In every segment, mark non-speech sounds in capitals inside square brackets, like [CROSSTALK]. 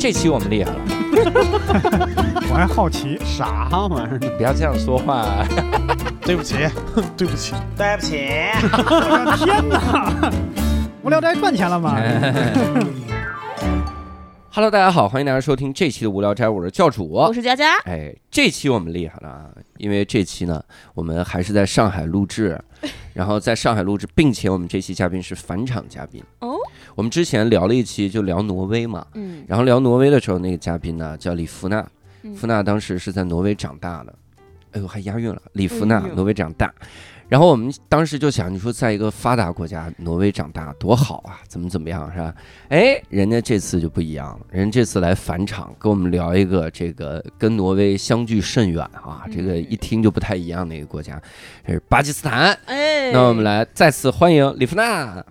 这期我们厉害了，[LAUGHS] 我还好奇，啥玩意儿？不要这样说话。[LAUGHS] [LAUGHS] 对不起，对不起，对不起，我的天哪！无聊斋赚钱了吗？Hello，大家好，欢迎大家收听这期的无聊斋，我是教主。我是佳佳，哎，这期我们厉害了啊，因为这期呢，我们还是在上海录制，然后在上海录制，并且我们这期嘉宾是返场嘉宾。哦，我们之前聊了一期就聊挪威嘛，嗯，然后聊挪威的时候，那个嘉宾呢叫李福娜，嗯。福娜当时是在挪威长大的，哎呦还押韵了，李福娜挪威长大。然后我们当时就想，你说在一个发达国家，挪威长大多好啊，怎么怎么样是吧？哎，人家这次就不一样了，人家这次来返场跟我们聊一个这个跟挪威相距甚远啊，这个一听就不太一样的一个国家，这是巴基斯坦。哎，那我们来再次欢迎李福娜，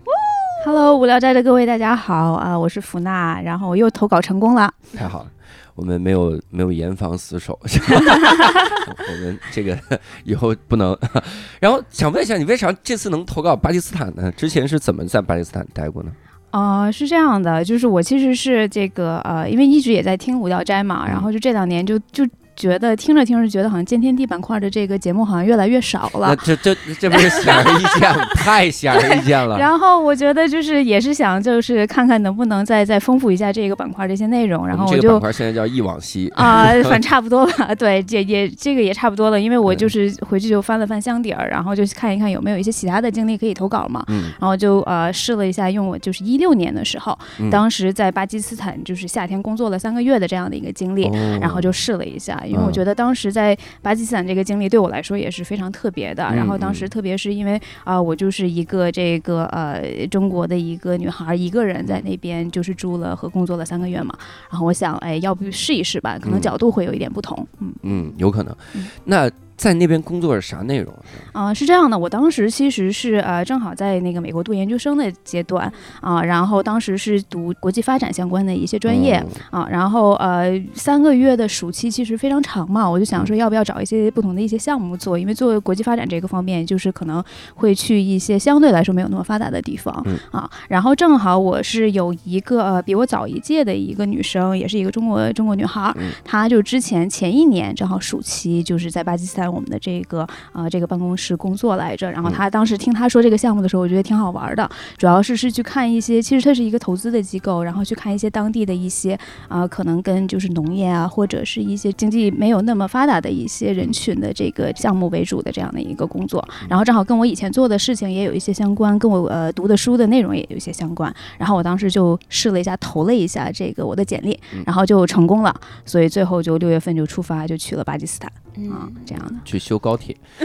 Hello，无聊斋的各位，大家好啊、我是福娜，然后我又投稿成功了。太好了。我们没有没有严防死守，[LAUGHS] 我们这个以后不能。[LAUGHS] 然后想问一下，你为啥这次能投稿巴基斯坦呢？之前是怎么在巴基斯坦待过呢？呃，是这样的，就是我其实是这个呃，因为一直也在听无聊斋嘛，然后就这两年就就觉得听着听着觉得好像见天地板块的这个节目好像越来越少了。那这这这不是显而易见吗？太显而易见了。[LAUGHS] 然后我觉得就是也是想就是看看能不能再再丰富一下这个板块这些内容，然后我就我这个板块现在叫忆往昔。啊、[LAUGHS] 反正差不多吧，对，也也这个也差不多了，因为我就是回去就翻了翻箱底儿，然后就看一看有没有一些其他的经历可以投稿嘛。嗯，然后就呃试了一下，用我就是一六年的时候，嗯当时在巴基斯坦就是夏天工作了三个月的这样的一个经历，哦然后就试了一下，因为我嗯觉得当时在巴基斯坦这个经历对我来说也是非常特别的。嗯然后当时嗯特别是因为啊、我就是一个这个呃中国的一个女孩，一个人在那边就是住了和工作了三个月嘛。然后我想，哎，要不试一试吧，可能嗯角度会有一点不同。嗯。嗯，有可能嗯。那在那边工作是啥内容？啊？啊、是这样的，我当时其实是呃正好在那个美国读研究生的阶段啊、然后当时是读国际发展相关的一些专业哦。啊、然后呃三个月的暑期其实非常长嘛，我就想说要不要找一些不同的一些项目做，因为做国际发展这个方面，就是可能会去一些相对来说没有那么发达的地方、嗯。啊，然后正好我是有一个呃比我早一届的一个女生，也是一个中国中国女孩儿，嗯。她就之前前一年正好暑期就是在巴基斯坦我们的这个呃这个办公室工作来着，然后他当时听他说这个项目的时候，我觉得挺好玩的，主要是是去看一些，其实它是一个投资的机构，然后去看一些当地的一些啊、可能跟就是农业啊或者是一些经济没有那么发达的一些人群的这个项目为主的这样的一个工作，然后正好跟我以前做的事情也有一些相关，跟我呃读的书的内容也有一些相关，然后我当时就试了一下，投了一下这个我的简历嗯，然后就成功了，所以最后就六月份就出发，就去了巴基斯坦。啊、嗯，这样的。去修高铁，[LAUGHS]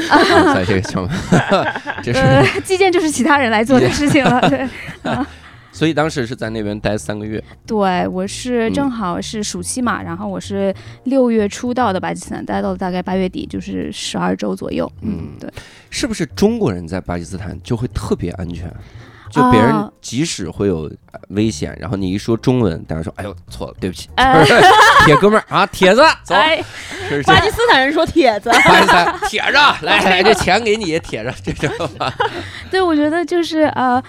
在这个上面，[LAUGHS] 这是。呃，基建就是其他人来做的 [LAUGHS] 事情了。对，所以当时是在那边待三个月。对我是嗯正好是暑期嘛，然后我是六月初到的巴基斯坦，待到了大概八月底，就是十二周左右。嗯嗯，对。是不是中国人在巴基斯坦就会特别安全？就别人啊即使会有呃危险，然后你一说中文，大家说：“哎呦，错了，对不起，哎，[LAUGHS] 铁哥们儿啊，铁子，走，哎，是巴基斯坦人说铁子，[LAUGHS] 巴基斯坦铁子，来来，这钱给你，铁子，这种。[LAUGHS] 对，我觉得就是呃。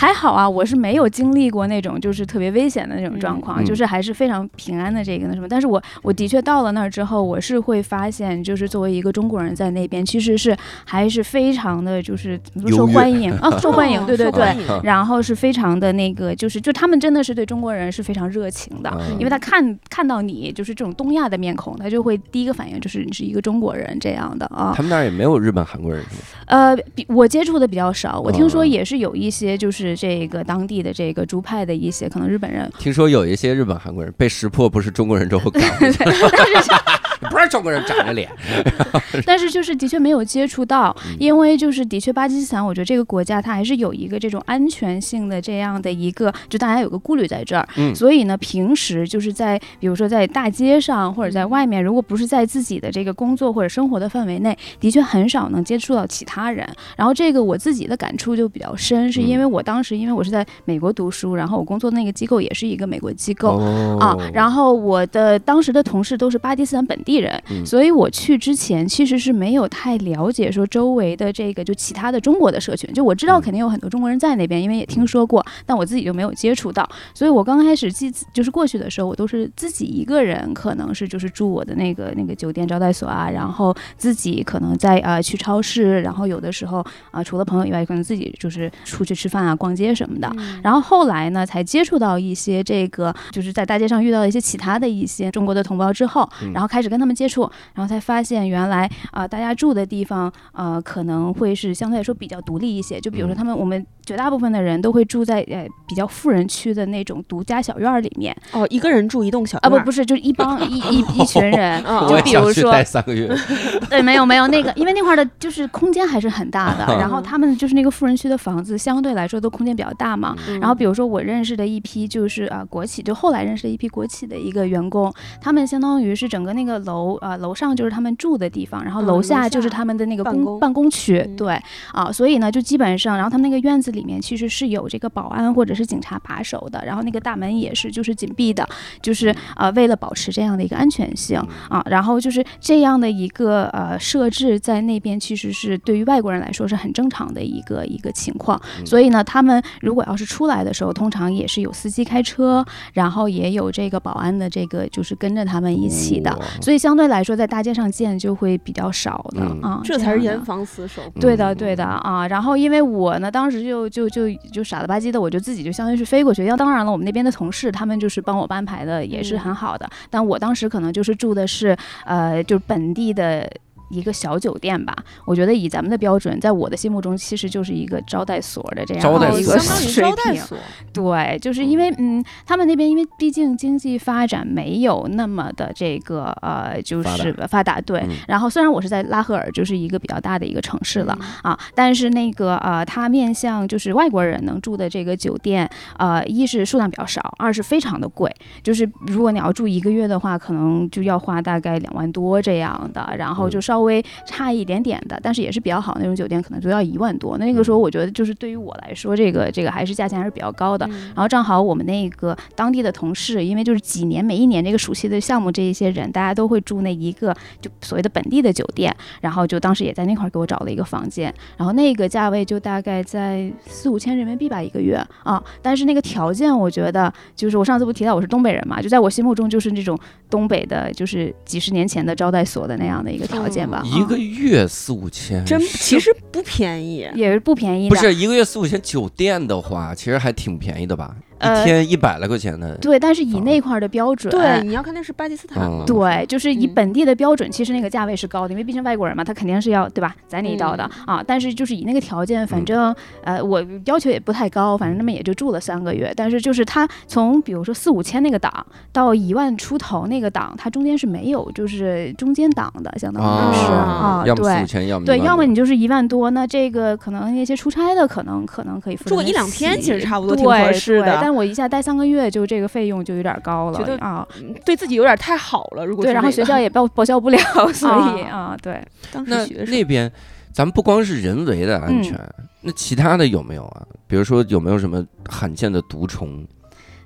还好啊，我是没有经历过那种就是特别危险的那种状况，嗯就是还是非常平安的这个那什么。但是我我的确到了那儿之后，我是会发现，就是作为一个中国人在那边，其实是还是非常的，就是怎么说受欢迎啊，受欢迎，[LAUGHS] 对对对然后是非常的那个，就是就他们真的是对中国人是非常热情的，嗯因为他看看到你就是这种东亚的面孔，他就会第一个反应就是你是一个中国人这样的啊。他们那儿也没有日本、韩国人是吗？呃，比我接触的比较少，我听说嗯也是有一些就是这个当地的这个猪派的一些可能日本人，听说有一些日本、韩国人被识破不是中国人之后赶回去，[LAUGHS] 不是中国人长着脸，[LAUGHS] 但是就是的确没有接触到，嗯因为就是的确巴基斯坦，我觉得这个国家它还是有一个这种安全性的这样的一个，就大家有个顾虑在这儿。嗯所以呢，平时就是在比如说在大街上或者在外面，如果不是在自己的这个工作或者生活的范围内，的确很少能接触到其他人。然后这个我自己的感触就比较深，是因为我当时因为我是在美国读书，然后我工作的那个机构也是一个美国机构。哦啊，然后我的当时的同事都是巴基斯坦本地人，嗯。所以我去之前其实是没有太了解说周围的这个就其他的中国的社群，就我知道嗯。肯定有很多中国人在那边，因为也听说过，但我自己就没有接触到，所以我刚开始记就是过去的时候，我都是自己一个人，可能是就是住我的那个那个酒店招待所啊，然后自己可能在呃去超市，然后有的时候啊、除了朋友以外，可能自己就是出去吃饭啊、逛街什么的。嗯。然后后来呢，才接触到一些这个，就是在大街上遇到一些其他的一些中国的同胞之后，嗯。然后开始跟他们接触，然后才发现原来啊、大家住的地方呃可能会是相对来说比较独立一些。就比如说嗯。他们，我们绝大部分的人都会住在呃比较富人区的那种独家小院儿里面。哦，一个人住一栋小啊，不不是，就是一帮 [LAUGHS] 一一一群人，[LAUGHS] 哦就比如说待三个月，[LAUGHS] 对，没有没有那个，因为那块儿的就是空间还是很大的，然后他们就是那个富人区的房子相对来说都空间比较大嘛。嗯。然后比如说我认识的一批就是啊、国企，就后来认识的一批国企的一个员工，他们相当于是整个那个楼啊、楼上就是他们住的地方，然后嗯楼楼下就是他们的那个公办公办公区，嗯。对啊，所以呢就基本上，然后他们那个院子里面其实是有这个保安或者是警察把守的，然后那个大门也是就是紧闭的，就是呃为了保持这样的一个安全性啊，然后就是这样的一个呃设置在那边其实是对于外国人来说是很正常的一个一个情况，嗯。所以呢，他们如果要是出来的时候，通常也是有司机开车，然后也有这个保安的这个就是跟着他们一起的，哇所以相对来说在大街上见就会比较少的、嗯啊，这才是严防死守。对的，对的啊。然后因为我呢，当时就就就就傻了吧唧的，我就自己就相当于是飞过去。要当然了，我们那边的同事他们就是帮我安排的，也是很好的。但我当时可能就是住的是呃，就是本地的。一个小酒店吧，我觉得以咱们的标准，在我的心目中，其实就是一个招待所的这样招待所的一个相当于水平。招待所，对，就是因为嗯，他们那边因为毕竟经济发展没有那么的这个呃，就发是发达，对。嗯。然后虽然我是在拉赫尔，就是一个比较大的一个城市了、嗯。啊，但是那个呃，它面向就是外国人能住的这个酒店，呃，一是数量比较少，二是非常的贵。就是如果你要住一个月的话，可能就要花大概两万多这样的，然后就稍微差一点点的，但是也是比较好的那种酒店，可能就要一万多。那个时候我觉得就是对于我来说，这个这个还是价钱还是比较高的。嗯然后正好我们那个当地的同事，因为就是几年每一年这个暑期的项目，这一些人大家都会住那一个就所谓的本地的酒店，然后就当时也在那块儿给我找了一个房间，然后那个价位就大概在四五千人民币吧一个月啊，但是那个条件我觉得就是我上次不提到我是东北人嘛，就在我心目中就是那种东北的，就是几十年前的招待所的那样的一个条件吧，一个啊月四五千，真其实不便宜。也是不便宜的，不是一个月四五千，酒店的话其实还挺便宜的吧？一呃天一百来块钱的，对，但是以那块儿的标准，对，你要看那是巴基斯坦嗯嘛？对，就是以嗯本地的标准，其实那个价位是高的，因为毕竟外国人嘛，他肯定是要对吧，宰你一刀的、啊。但是就是以那个条件，反嗯正、呃，我要求也不太高，反正那么也就住了三个月。但是就是他从比如说四五千那个档到一万出头那个档，它中间是没有就是中间档的，相当于是啊，要么四五对。千，要么对，要么你就是一万多，那这个可能那些出差的可能可能可以住个一两天其实差不多对挺合适的但我一下待三个月，就这个费用就有点高觉得了啊。嗯对自己有点太好了。如果对，然后学校也报报销不了，[LAUGHS] 所以啊啊，对，那当时学生那边，咱们不光是人为的安全，那其他的有没有啊？比如说有没有什么罕见的毒虫？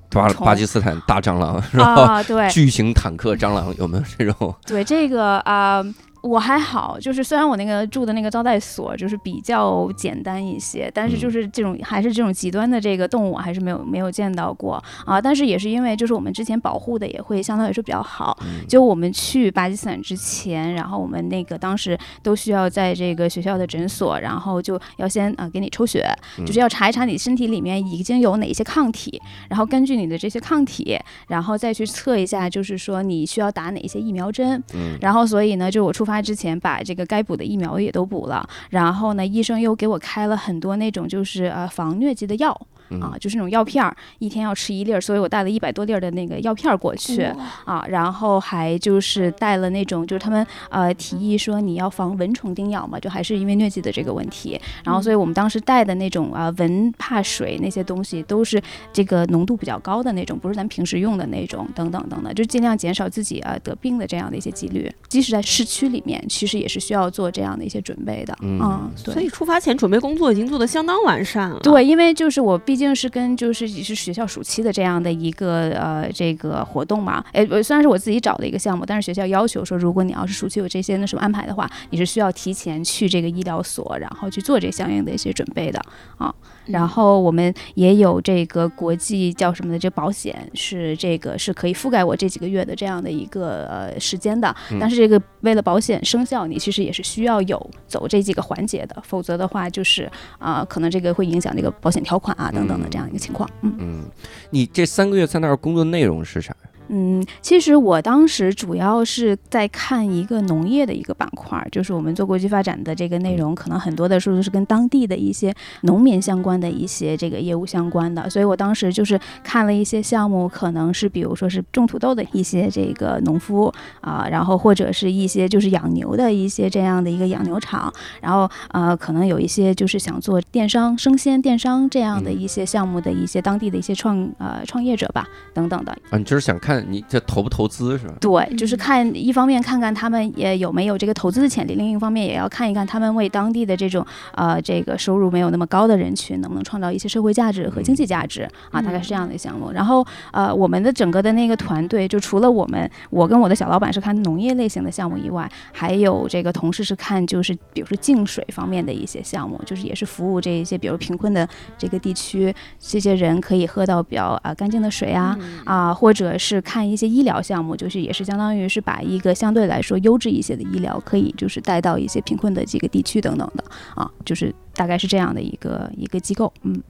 巴巴基斯坦大蟑螂是吧？啊，对巨型坦克蟑螂有没有这种？[LAUGHS] 对，这个啊。我还好，就是虽然我那个住的那个招待所就是比较简单一些，但是嗯就是这种还是这种极端的这个动物还是没有没有见到过啊。但是也是因为就是我们之前保护的也会相对来说比较好，嗯就我们去巴基斯坦之前，然后我们那个当时都需要在这个学校的诊所，然后就要先啊、呃给你抽血，嗯就是要查一查你身体里面已经有哪些抗体，然后根据你的这些抗体，然后再去测一下，就是说你需要打哪些疫苗针。嗯然后所以呢，就我出发他之前把这个该补的疫苗也都补了，然后呢，医生又给我开了很多那种就是呃防疟疾的药。嗯啊，就是那种药片儿，一天要吃一粒儿，所以我带了一百多粒儿的那个药片儿过去。啊，然后还就是带了那种，就是他们呃提议说你要防蚊虫叮咬嘛，就还是因为疟疾的这个问题。然后，所以我们当时带的那种啊、蚊怕水那些东西，都是这个浓度比较高的那种，不是咱平时用的那种，等等等等，就尽量减少自己啊得病的这样的一些几率。即使在市区里面，其实也是需要做这样的一些准备的。嗯嗯，对。所以出发前准备工作已经做得相当完善了。对，因为就是我毕毕竟是跟就是也是学校暑期的这样的一个呃这个活动嘛。哎，虽然是我自己找的一个项目，但是学校要求说，如果你要是暑期有这些那什么安排的话，你是需要提前去这个医疗所，然后去做这相应的一些准备的啊。然后我们也有这个国际叫什么的这保险，是这个是可以覆盖我这几个月的这样的一个呃时间的。嗯但是这个为了保险生效，你其实也是需要有走这几个环节的，否则的话就是啊、可能这个会影响这个保险条款啊等等的这样一个情况。嗯嗯，你这三个月在那儿工作内容是啥？嗯，其实我当时主要是在看一个农业的一个板块儿，就是我们做国际发展的这个内容，可能很多的时候是跟当地的一些农民相关的一些这个业务相关的，所以我当时就是看了一些项目，可能是比如说是种土豆的一些这个农夫啊、然后或者是一些就是养牛的一些这样的一个养牛场，然后呃，可能有一些就是想做电商、生鲜电商这样的一些项目的一些当地的一些创呃创业者吧，等等的。啊，你就是想看你这投不投资是吧？对，就是嗯看一方面看看他们也有没有这个投资的潜力，另一方面也要看一看他们为当地的这种呃这个收入没有那么高的人群，能不能创造一些社会价值和经济价值啊，大概是这样的项目。然后呃，我们的整个的那个团队，就除了我们我跟我的小老板是看农业类型的项目以外，还有这个同事是看就是比如说净水方面的一些项目，就是也是服务这一些比如贫困的这个地区，这些人可以喝到比较啊、干净的水啊。嗯啊，或者是看一些医疗项目，就是也是相当于是把一个相对来说优质一些的医疗，可以就是带到一些贫困的这个地区等等的啊，就是大概是这样的一个一个机构，嗯，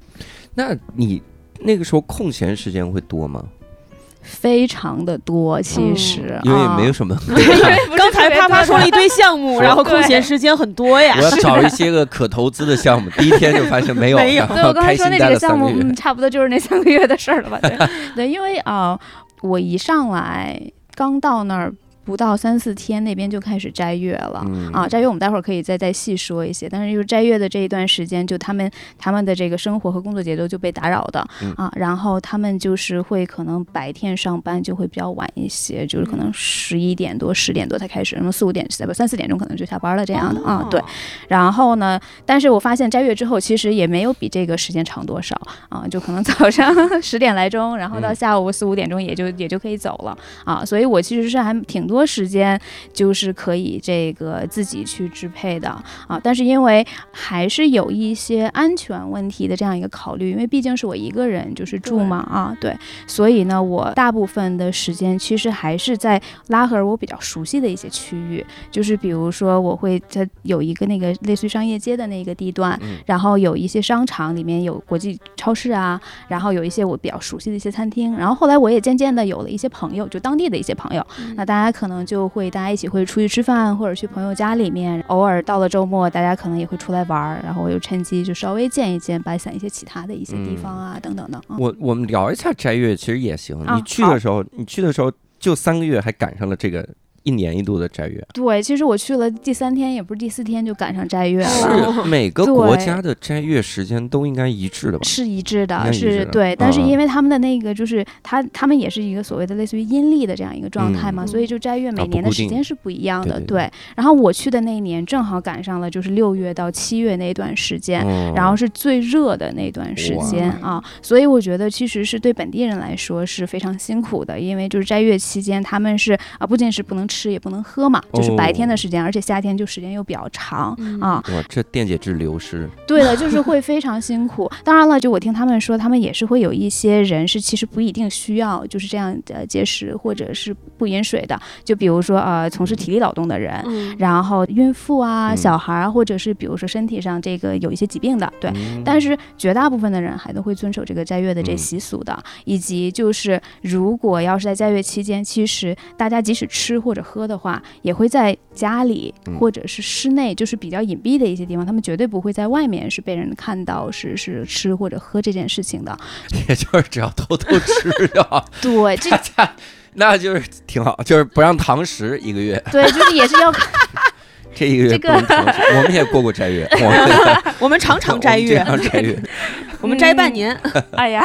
那你那个时候空闲时间会多吗？非常的多，其嗯实、因为没有什么，[LAUGHS] 刚才啪啪说了一堆项目，[LAUGHS] 然后空闲时间很多呀我。要找一些个可投资的项目，第一天就发现没有，没有然对，我刚才说那几个项目。嗯，差不多就是那三个月的事儿了吧？对，[LAUGHS] 对，因为啊、我一上来刚到那儿不到三四天，那边就开始斋月了。嗯啊，斋月我们待会儿可以再再细说一些，但是就是斋月的这一段时间，就他们他们的这个生活和工作节奏就被打扰的、嗯啊，然后他们就是会可能白天上班就会比较晚一些，就是可能十一点多、十点多才开始，什么四五点不三四点钟可能就下班了这样的、啊，对。然后呢，但是我发现斋月之后其实也没有比这个时间长多少啊，就可能早上十点来钟，然后到嗯下午四五点钟也就也就可以走了啊，所以我其实是还挺多时间就是可以这个自己去支配的啊，但是因为还是有一些安全问题的这样一个考虑，因为毕竟是我一个人就是住嘛啊，对，所以呢，我大部分的时间其实还是在拉合尔我比较熟悉的一些区域，就是比如说我会在有一个那个类似于商业街的那个地段，嗯。然后有一些商场里面有国际超市啊，然后有一些我比较熟悉的一些餐厅，然后后来我也渐渐的有了一些朋友，就当地的一些朋友，那大家可能就会大家一起会出去吃饭，或者去朋友家里面，偶尔到了周末，大家可能也会出来玩儿，然后我就趁机就稍微见一见白散一些其他的一些地方啊，等等的。嗯我我们聊一下斋月，其实也行。啊你去的时候，你去的时候就三个月，还赶上了这个一年一度的斋月。对，其实我去了第三天，也不是第四天就赶上斋月了。哦是 [LAUGHS] 每个国家的斋月时间都应该一致的吧？是一致的，是对，但是嗯因为他们的那个就是他他们也是一个所谓的类似于阴历的这样一个状态嘛，嗯所以就斋月每年的时间是不一样的。对对然后我去的那一年正好赶上了就是六月到七月那段时间，嗯然后是最热的那段时间啊，所以我觉得其实是对本地人来说是非常辛苦的，因为就是斋月期间他们是啊不仅是不能吃也不能喝嘛，就是白天的时间，而且夏天就时间又比较长嗯。啊，哇，这电解质流失，对的，就是会非常辛苦。当然了，就我听他们说，他们也是会有一些人是其实不一定需要就是这样的节食或者是不饮水的，就比如说呃从事体力劳动的人。嗯，然后孕妇啊、嗯。小孩儿，或者是比如说身体上这个有一些疾病的，对，嗯。但是绝大部分的人还都会遵守这个斋月的这嗯。习俗的，以及就是如果要是在斋月期间，其实大家即使吃或者喝的话，也会在家里嗯或者是室内，就是比较隐蔽的一些地方，他们绝对不会在外面是被人看到是是吃或者喝这件事情的。[LAUGHS] 也就是只要偷偷吃就好，[LAUGHS] 对，这家 [LAUGHS] 那就是挺好，就是不让堂食一个月，对就是也是要看这一个月。我们也过过斋月，我们我们常常斋月我，们经常斋月，我们斋半年。哎呀，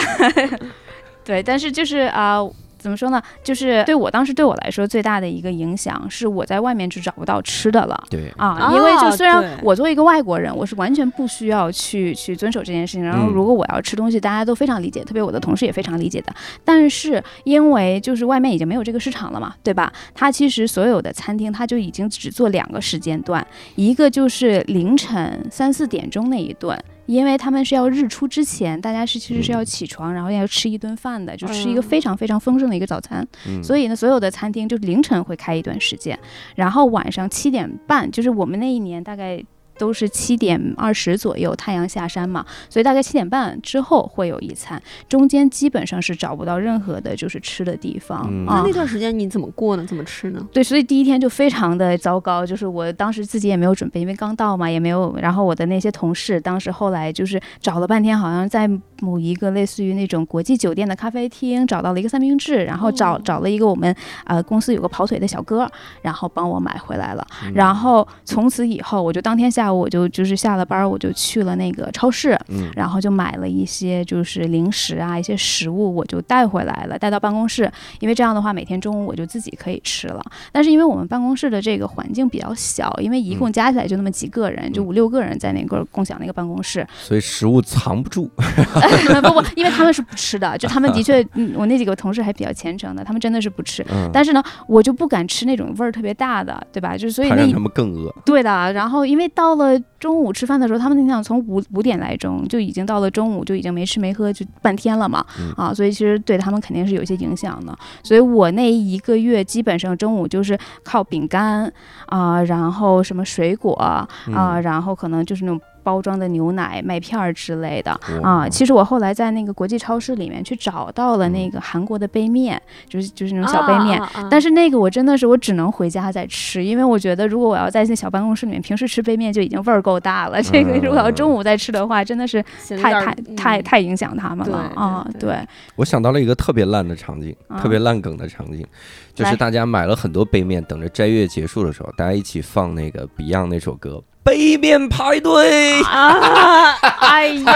对，但是就是啊、怎么说呢？就是对我当时对我来说最大的一个影响是我在外面就找不到吃的了。对，啊，因为就哦虽然我作为一个外国人，我是完全不需要去去遵守这件事情。然后嗯如果我要吃东西，大家都非常理解，特别我的同事也非常理解的。但是因为就是外面已经没有这个市场了嘛，对吧？它其实所有的餐厅它就已经只做两个时间段，一个就是凌晨三四点钟那一顿。因为他们是要日出之前，大家是其实是要起床，然后要吃一顿饭的，就吃一个嗯非常非常丰盛的一个早餐。嗯所以呢，所有的餐厅就是凌晨会开一段时间，然后晚上七点半，就是我们那一年大概。都是七点二十左右，太阳下山嘛，所以大概七点半之后会有一餐，中间基本上是找不到任何的就是吃的地方、嗯啊那那。段时间你怎么过呢？怎么吃呢？对，所以第一天就非常的糟糕，就是我当时自己也没有准备，因为刚到嘛，也没有。然后我的那些同事当时后来就是找了半天，好像在某一个类似于那种国际酒店的咖啡厅找到了一个三明治，然后找、哦找了一个我们呃公司有个跑腿的小哥，然后帮我买回来了。嗯然后从此以后，我就当天下午我就就是下了班我就去了那个超市，嗯然后就买了一些就是零食啊，一些食物，我就带回来了，带到办公室，因为这样的话每天中午我就自己可以吃了。但是因为我们办公室的这个环境比较小，因为一共加起来就那么几个人，就嗯五六个人在那个共享那个办公室，所以食物藏不住，[LAUGHS] 不不，因为他们是不吃的，就他们的确，[LAUGHS] 嗯，我那几个同事还比较虔诚的，他们真的是不吃。嗯，但是呢，我就不敢吃那种味儿特别大的，对吧？就所以那他们更饿。对的，然后因为到了中午吃饭的时候，他们你想从五五点来钟就已经到了中午，就已经没吃没喝就半天了嘛，嗯啊，所以其实对他们肯定是有一些影响的。所以我那一个月基本上中午就是靠饼干啊、然后什么水果啊、嗯然后可能就是那种。包装的牛奶、麦片儿之类的。啊，其实我后来在那个国际超市里面去找到了嗯那个韩国的杯面，就是就是那种小杯面，啊，但是那个我真的是我只能回家再吃，因为我觉得如果我要在那小办公室里面平时吃杯面就已经味儿够大了，这个如果要中午再吃的话，真的是太太太太影响他们了啊！对对，我想到了一个特别烂的场景，啊。特别烂梗的场景，就是大家买了很多杯面，等着斋月结束的时候，大家一起放那个 Beyond 那首歌《杯面排队》。啊！哎呀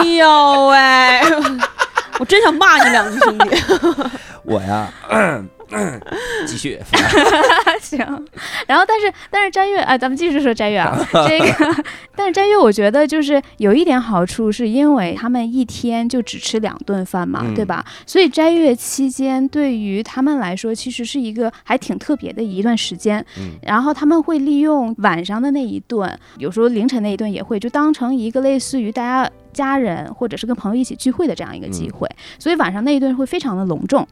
哎呦喂！[LAUGHS] 我真想骂你两句，兄弟。[LAUGHS] 我呀，[COUGHS] 继续。[LAUGHS] 行。然后但是但是斋月啊，咱们继续说斋月啊，[LAUGHS] 这个但是斋月我觉得就是有一点好处，是因为他们一天就只吃两顿饭嘛，嗯对吧？所以斋月期间对于他们来说，其实是一个还挺特别的一段时间。嗯然后他们会利用晚上的那一顿，有时候凌晨那一顿也会，就当成一个类似于大家家人或者是跟朋友一起聚会的这样一个机会，所以晚上那一顿会非常的隆重。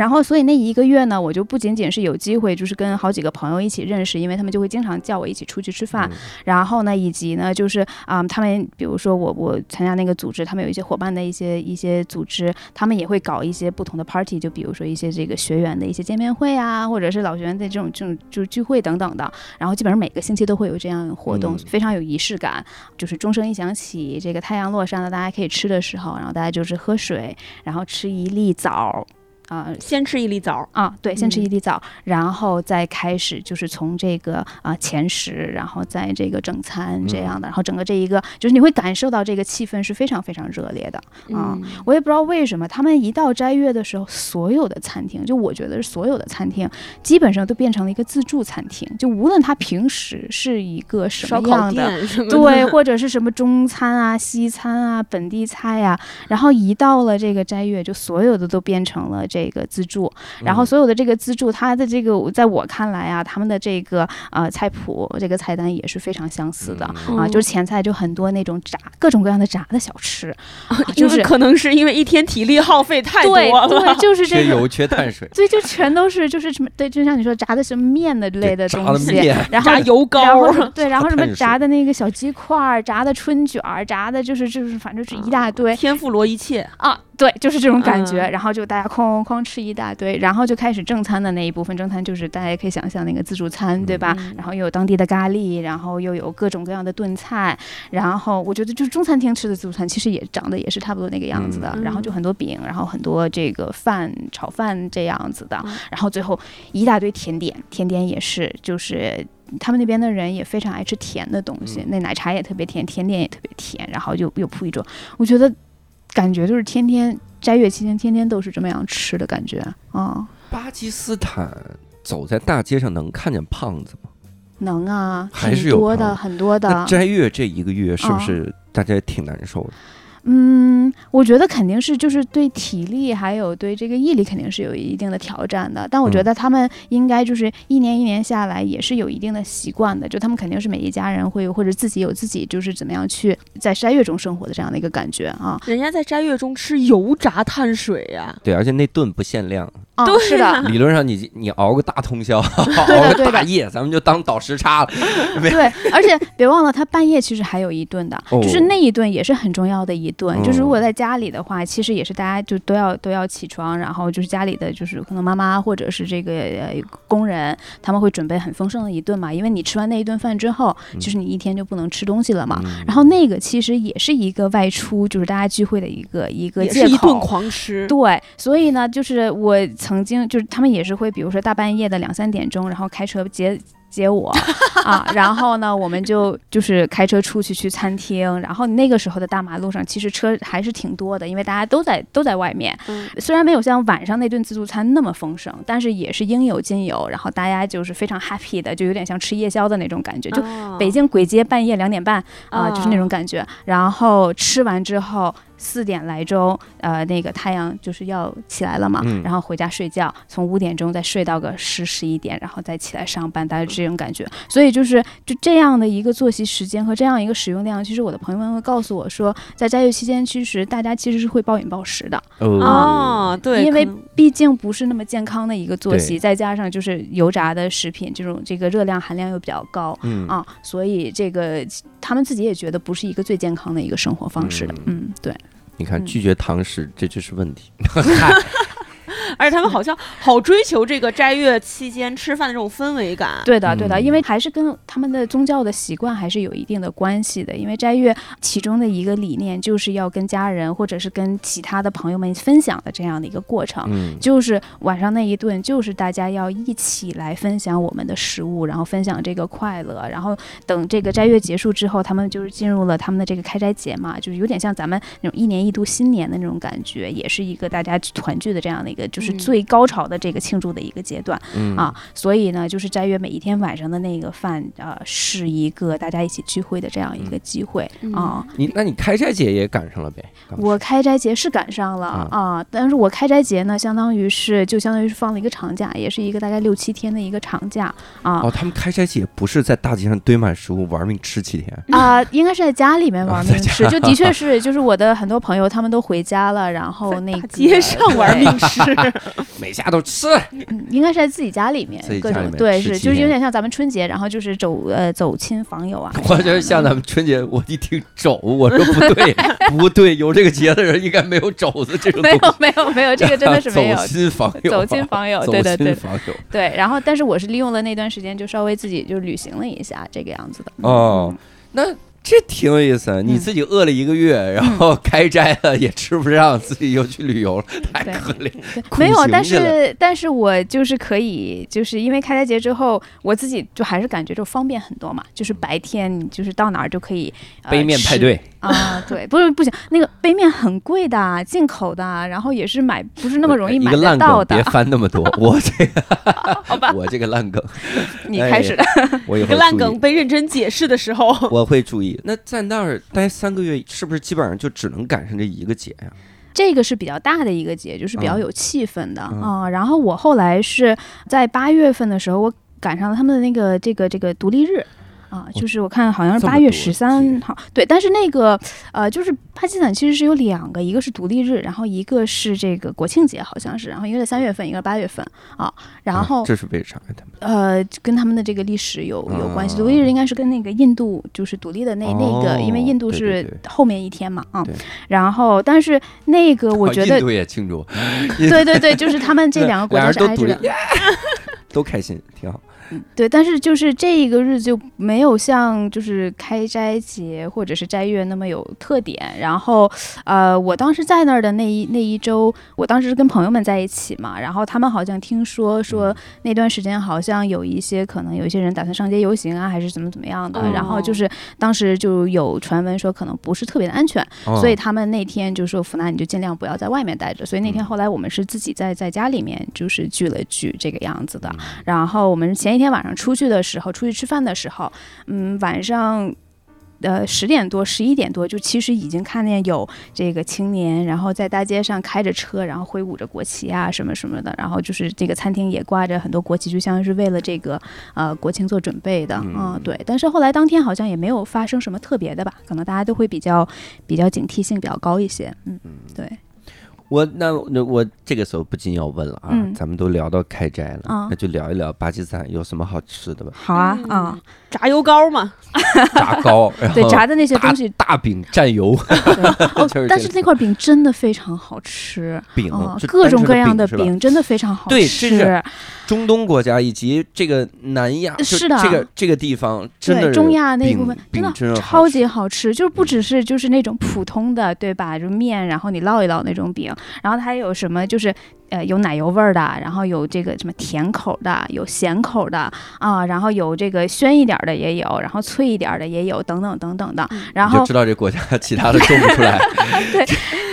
然后，所以那一个月呢，我就不仅仅是有机会，就是跟好几个朋友一起认识，因为他们就会经常叫我一起出去吃饭。嗯然后呢，以及呢，就是啊、他们比如说我我参加那个组织，他们有一些伙伴的一些一些组织，他们也会搞一些不同的 party，就比如说一些这个学员的一些见面会啊，或者是老学员的这种这种就是聚会等等的。然后基本上每个星期都会有这样的活动，嗯非常有仪式感。就是钟声一响起，这个太阳落山了，大家可以吃的时候，然后大家就是喝水，然后吃一粒枣。啊、先吃一粒枣，啊，对，先吃嗯一粒枣，然后再开始就是从这个啊、前食，然后在这个正餐这样的，然后整个这一个就是你会感受到这个气氛是非常非常热烈的啊。嗯我也不知道为什么，他们一到斋月的时候，所有的餐厅，就我觉得是所有的餐厅，基本上都变成了一个自助餐厅，就无论它平时是一个什么样的。[LAUGHS] 对，或者是什么中餐啊、西餐啊、本地菜呀、然后一到了这个斋月，就所有的都变成了这个自助，然后所有的这个自助，它的这个在我看来啊，他们的这个呃菜谱、这个菜单也是非常相似的。嗯啊，就是前菜就很多那种炸各种各样的炸的小吃，[LAUGHS] 啊就是可能是因为一天体力耗费太多对了。对，就是这个，缺油缺碳水，所以就全都是就是什么对，就像你说炸的什么面的类的东西，的面，然后炸油然后对，然后什么炸的那个小鸡块儿，炸的春卷儿，炸的就是就是反正是一大堆天妇罗一切，啊，对，就是这种感觉。嗯然后就大家哐哐哐吃一大堆，然后就开始正餐的那一部分。正餐就是大家也可以想象那个自助餐，对吧？嗯然后又有当地的咖喱，然后又有各种各样的炖菜。然后我觉得就是中餐厅吃的自助餐，其实也长得也是差不多那个样子的。嗯然后就很多饼，然后很多这个饭炒饭这样子的。嗯然后最后一大堆甜点，甜点也是就是。他们那边的人也非常爱吃甜的东西，嗯那奶茶也特别甜，甜点也特别甜，然后又又铺一桌，我觉得感觉就是天天斋月期间天天都是这么样吃的感觉啊、巴基斯坦走在大街上能看见胖子吗？能啊，还是有多的，很多的。那斋月这一个月是不哦是大家也挺难受的？嗯，我觉得肯定是就是对体力还有对这个毅力肯定是有一定的挑战的，但我觉嗯得他们应该就是一年一年下来也是有一定的习惯的，就他们肯定是每一家人会或者自己有自己就是怎么样去在斋月中生活的这样的一个感觉啊。人家在斋月中吃油炸碳水呀、对，而且那顿不限量，啊，对是的，理论上你你熬个大通宵，[LAUGHS] 熬个大夜，咱们就当倒时差了。[LAUGHS] 对，而且别忘了，他半夜其实还有一顿的，哦就是那一顿也是很重要的一顿。就是如嗯果在家里的话，其实也是大家就都要都要起床，然后就是家里的就是可能妈妈或者是这个呃工人，他们会准备很丰盛的一顿嘛，因为你吃完那一顿饭之后，就是你一天就不能吃东西了嘛。嗯然后那个其实也是一个外出，就是大家聚会的一个一个也借口。一顿狂吃。对，所以呢，就是我曾经就是他们也是会，比如说大半夜的两三点钟，然后开车接接我啊，然后呢，我们就就是开车出去去餐厅，然后那个时候的大马路上其实车还是挺多的，因为大家都在都在外面，嗯。虽然没有像晚上那顿自助餐那么丰盛，但是也是应有尽有，然后大家就是非常 happy 的，就有点像吃夜宵的那种感觉，就啊北京鬼街半夜两点半啊、就是那种啊感觉。然后吃完之后四点来钟，呃，那个太阳就是要起来了嘛，嗯然后回家睡觉，从五点钟再睡到个十十一点，然后再起来上班，大概这种感觉。所以就是就这样的一个作息时间和这样一个使用量，其实我的朋友们会告诉我说，在斋月期间，其实大家其实是会暴饮暴食的。哦，啊，对，因为毕竟不是那么健康的一个作息，再加上就是油炸的食品，这种这个热量含量又比较高。嗯啊，所以这个他们自己也觉得不是一个最健康的一个生活方式的。嗯，对，你看嗯拒绝堂食，这就是问题。[LAUGHS] [LAUGHS] 而且他们好像好追求这个斋月期间吃饭的这种氛围感。对的，对的，嗯因为还是跟他们的宗教的习惯还是有一定的关系的。因为斋月其中的一个理念就是要跟家人或者是跟其他的朋友们分享的这样的一个过程。嗯，就是晚上那一顿，就是大家要一起来分享我们的食物，然后分享这个快乐，然后等这个斋月结束之后，他们就是进入了他们的这个开斋节嘛，就是有点像咱们那种一年一度新年的那种感觉，也是一个大家团聚的这样的一个，就是嗯最高潮的这个庆祝的一个阶段。嗯啊，所以呢，就是斋月每一天晚上的那个饭，呃，是一个大家一起聚会的这样一个机会嗯啊。你那你开斋节也赶上了呗？我开斋节是赶上了啊啊，但是我开斋节呢，相当于是就相当于是放了一个长假，也是一个大概六七天的一个长假啊哦，他们开斋节不是在大街上堆满食物玩命吃七天，啊，应该是在家里面玩命吃，就的确 [LAUGHS] 是，就是我的很多朋友他们都回家了，然后那个街上玩命 [LAUGHS] 吃，[LAUGHS] 每家都吃。嗯，应该是在自己家里面自己各家里面种对是，就是有点像咱们春节，然后就是走呃走亲访友啊，[LAUGHS] 我觉得像咱们春节，我一听肘，我说不对，[LAUGHS] 不对，有这个节的人应该没有肘子这种没东有没有没有，这个真的是没有走。亲访友，走亲访友，走对对对亲访友。对，然后但是我是利用了那段时间，就稍微自己就旅行了一下，这个样子的。哦，那这挺有意思。嗯你自己饿了一个月，然后开斋了也吃不上，自己又去旅游了，太可怜。没有，但是但是我就是可以，就是因为开斋节之后，我自己就还是感觉就方便很多嘛，就是白天你就是到哪儿就可以、呃、杯面派吃对，啊，对，不是不行，那个杯面很贵的，进口的，然后也是买不是那么容易买一个烂梗，得到的别。翻那么多。我这个，[LAUGHS] 好吧，我这个烂梗，[LAUGHS] 你开始的，我 [LAUGHS] 以后这个烂梗被认真解释的时候，我会注意。那在那儿待三个月，是不是基本上就只能赶上这一个节呀？这个是比较大的一个节，就是比较嗯有气氛的嗯啊、然后我后来是在八月份的时候，我赶上了他们的那个这个这个独立日。啊，就是我看好像是八月十三号，对，但是那个呃，就是巴基斯坦其实是有两个，一个是独立日，然后一个是这个国庆节，好像是，然后一个在三月份，一个是八月份啊，然啊后这是为啥呀？他们呃，跟他们的这个历史有有关系。啊独立日应该是跟那个印度就是独立的那、那个，因为哦印度是后面一天嘛，啊，然后但是那个我觉得哦印度也庆祝，对对对，就是他们这两个国家 [LAUGHS] 是挨着的。都开心，挺好。对，但是就是这一个日子就没有像就是开斋节或者是斋月那么有特点。然后，呃，我当时在那儿的那一那一周，我当时是跟朋友们在一起嘛，然后他们好像听说说那段时间好像有一些可能有一些人打算上街游行啊，还是怎么怎么样的。然后就是当时就有传闻说可能不是特别的安全，哦所以他们那天就说福娜你就尽量不要在外面待着。所以那天后来我们是自己在在家里面就是聚了聚这个样子的。然后我们前一天晚上出去的时候，出去吃饭的时候，嗯，晚上。呃，十点多、十一点多，就其实已经看见有这个青年，然后在大街上开着车，然后挥舞着国旗啊，什么什么的，然后就是这个餐厅也挂着很多国旗，就像是为了这个呃国庆做准备的，嗯嗯，对。但是后来当天好像也没有发生什么特别的吧，可能大家都会比较比较警惕性比较高一些，嗯，对，我那那我这个时候不禁要问了啊，嗯。咱们都聊到开斋了，啊那就聊一聊巴基斯坦有什么好吃的吧？好啊嗯。啊，炸油糕嘛，[LAUGHS] 炸糕，[LAUGHS] 对，炸的那些东西，大饼蘸油 [LAUGHS] 但是那块饼真的非常好吃。饼啊，，各种各样的饼真的非常好吃。对这是中东国家以及这个南亚，是的这个这个地方真的对中亚那一部分真的真的超级好吃，就是不只是就是那种普通的，对吧？就面，然后你烙一烙那种饼，然后它有什么就是。呃，有奶油味儿的，然后有这个什么甜口的，有咸口的啊，然后有这个鲜一点儿的也有，然后脆一点儿的也有，等等等等的。然后就知道这国家 [LAUGHS] 其他的种不出来。[LAUGHS] 对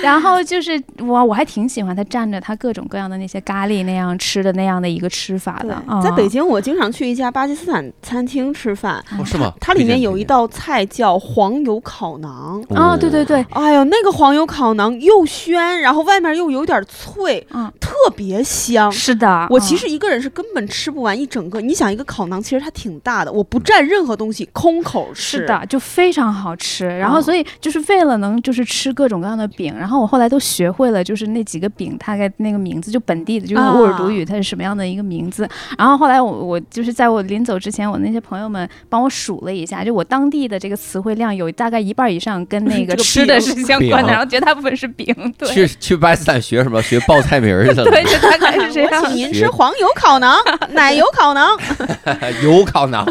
然后就是我我还挺喜欢它蘸着它各种各样的那些咖喱那样吃的那样的一个吃法的。，啊在北京我经常去一家巴基斯坦餐厅吃饭，哦，是吗？它里面有一道道菜叫黄油烤馕。啊，对对对，哎呦，那个黄油烤馕又鲜，然后外面又有点脆，嗯，特别香。是的。我其嗯实一个人是根本吃不完一整个。你想，一个烤馕其实它挺大的，我不蘸任何东西，空口吃。是，的，就非常好吃。然后，哦所以就是为了能就是吃各种各样的饼，然后我后来都学会了，就是那几个饼大概那个名字，就本地的，就用啊乌尔都语它是什么样的一个名字。然后后来我我就是在我临走之前，我那些朋友们帮我数了一下，就我当地的这个词汇量有大概一半以上跟那个 [LAUGHS] 吃的是相关的，然后绝大部分是饼。对，去去巴基斯坦学什么？学报菜名儿去了。对，就大概是这样。[LAUGHS] 请您吃黄油烤 [LAUGHS] 馕、奶油烤馕。油烤馕，